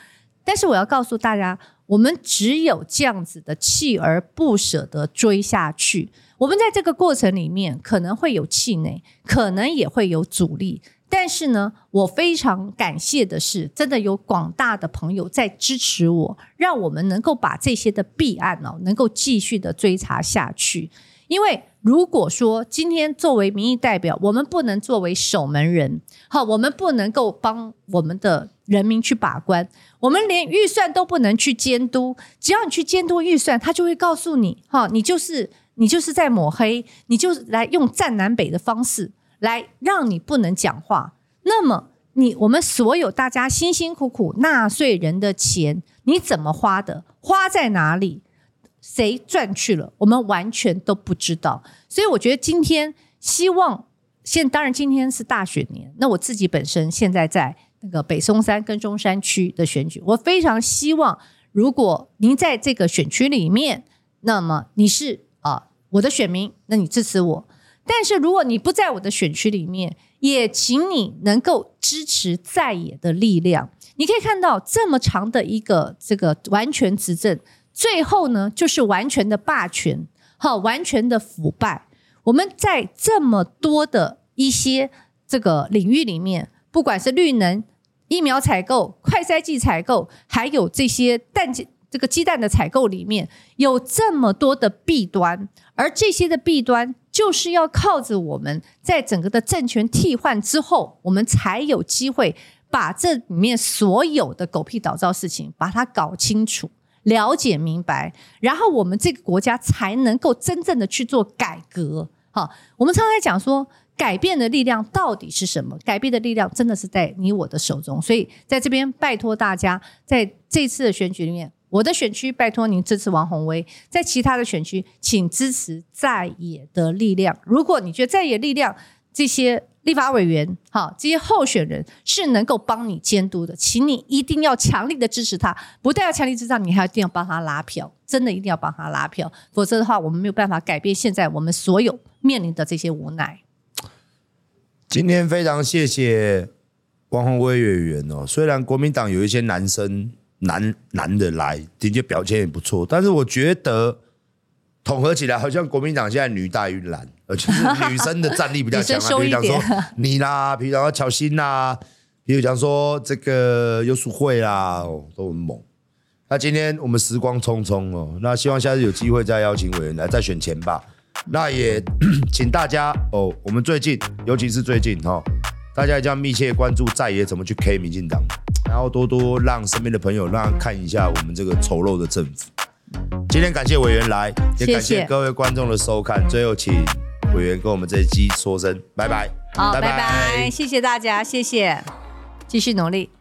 但是我要告诉大家。我们只有这样子的锲而不舍的追下去。我们在这个过程里面可能会有气馁，可能也会有阻力。但是呢，我非常感谢的是，真的有广大的朋友在支持我，让我们能够把这些的弊案哦，能够继续的追查下去。因为如果说今天作为民意代表，我们不能作为守门人，好，我们不能够帮我们的人民去把关。我们连预算都不能去监督，只要你去监督预算，他就会告诉你，哈，你就是你就是在抹黑，你就来用战南北的方式来让你不能讲话。那么你我们所有大家辛辛苦苦纳税人的钱，你怎么花的？花在哪里？谁赚去了？我们完全都不知道。所以我觉得今天希望现当然今天是大选年，那我自己本身现在在。那个北松山跟中山区的选举，我非常希望，如果您在这个选区里面，那么你是啊、我的选民，那你支持我。但是如果你不在我的选区里面，也请你能够支持在野的力量。你可以看到这么长的一个这个完全执政，最后呢就是完全的霸权，好，完全的腐败。我们在这么多的一些这个领域里面。不管是绿能、疫苗采购、快筛剂采购，还有这些蛋这个鸡蛋的采购里面，有这么多的弊端，而这些的弊端就是要靠着我们在整个的政权替换之后，我们才有机会把这里面所有的狗屁倒灶事情把它搞清楚、了解明白，然后我们这个国家才能够真正的去做改革。好，我们常常在讲说。改变的力量到底是什么？改变的力量真的是在你我的手中，所以在这边拜托大家，在这次的选举里面，我的选区拜托您支持王宏威，在其他的选区请支持在野的力量。如果你觉得在野力量这些立法委员、哈这些候选人是能够帮你监督的，请你一定要强力的支持他。不但要强力支持他，你还一定要帮他拉票，真的一定要帮他拉票，否则的话，我们没有办法改变现在我们所有面临的这些无奈。今天非常谢谢汪宏威委员哦，虽然国民党有一些男生男男的来，的确表现也不错，但是我觉得统合起来，好像国民党现在女大于男，而且是女生的战力比较 (laughs) 强啊。比如讲说你啦，(laughs) 比如讲说巧芯啦，比如讲说这个尤淑慧啦，哦，都很猛。那今天我们时光匆匆哦，那希望下次有机会再邀请委员来再选前吧。那也 (clears throat) 请大家哦，我们最近，尤其是最近哈，大家一定要密切关注在野怎么去 K 民进党，然后多多让身边的朋友让他看一下我们这个丑陋的政府。今天感谢委员来，也感谢各位观众的收看。最后，请委员跟我们这一期说声拜拜。好，拜拜，谢谢大家，谢谢，继续努力。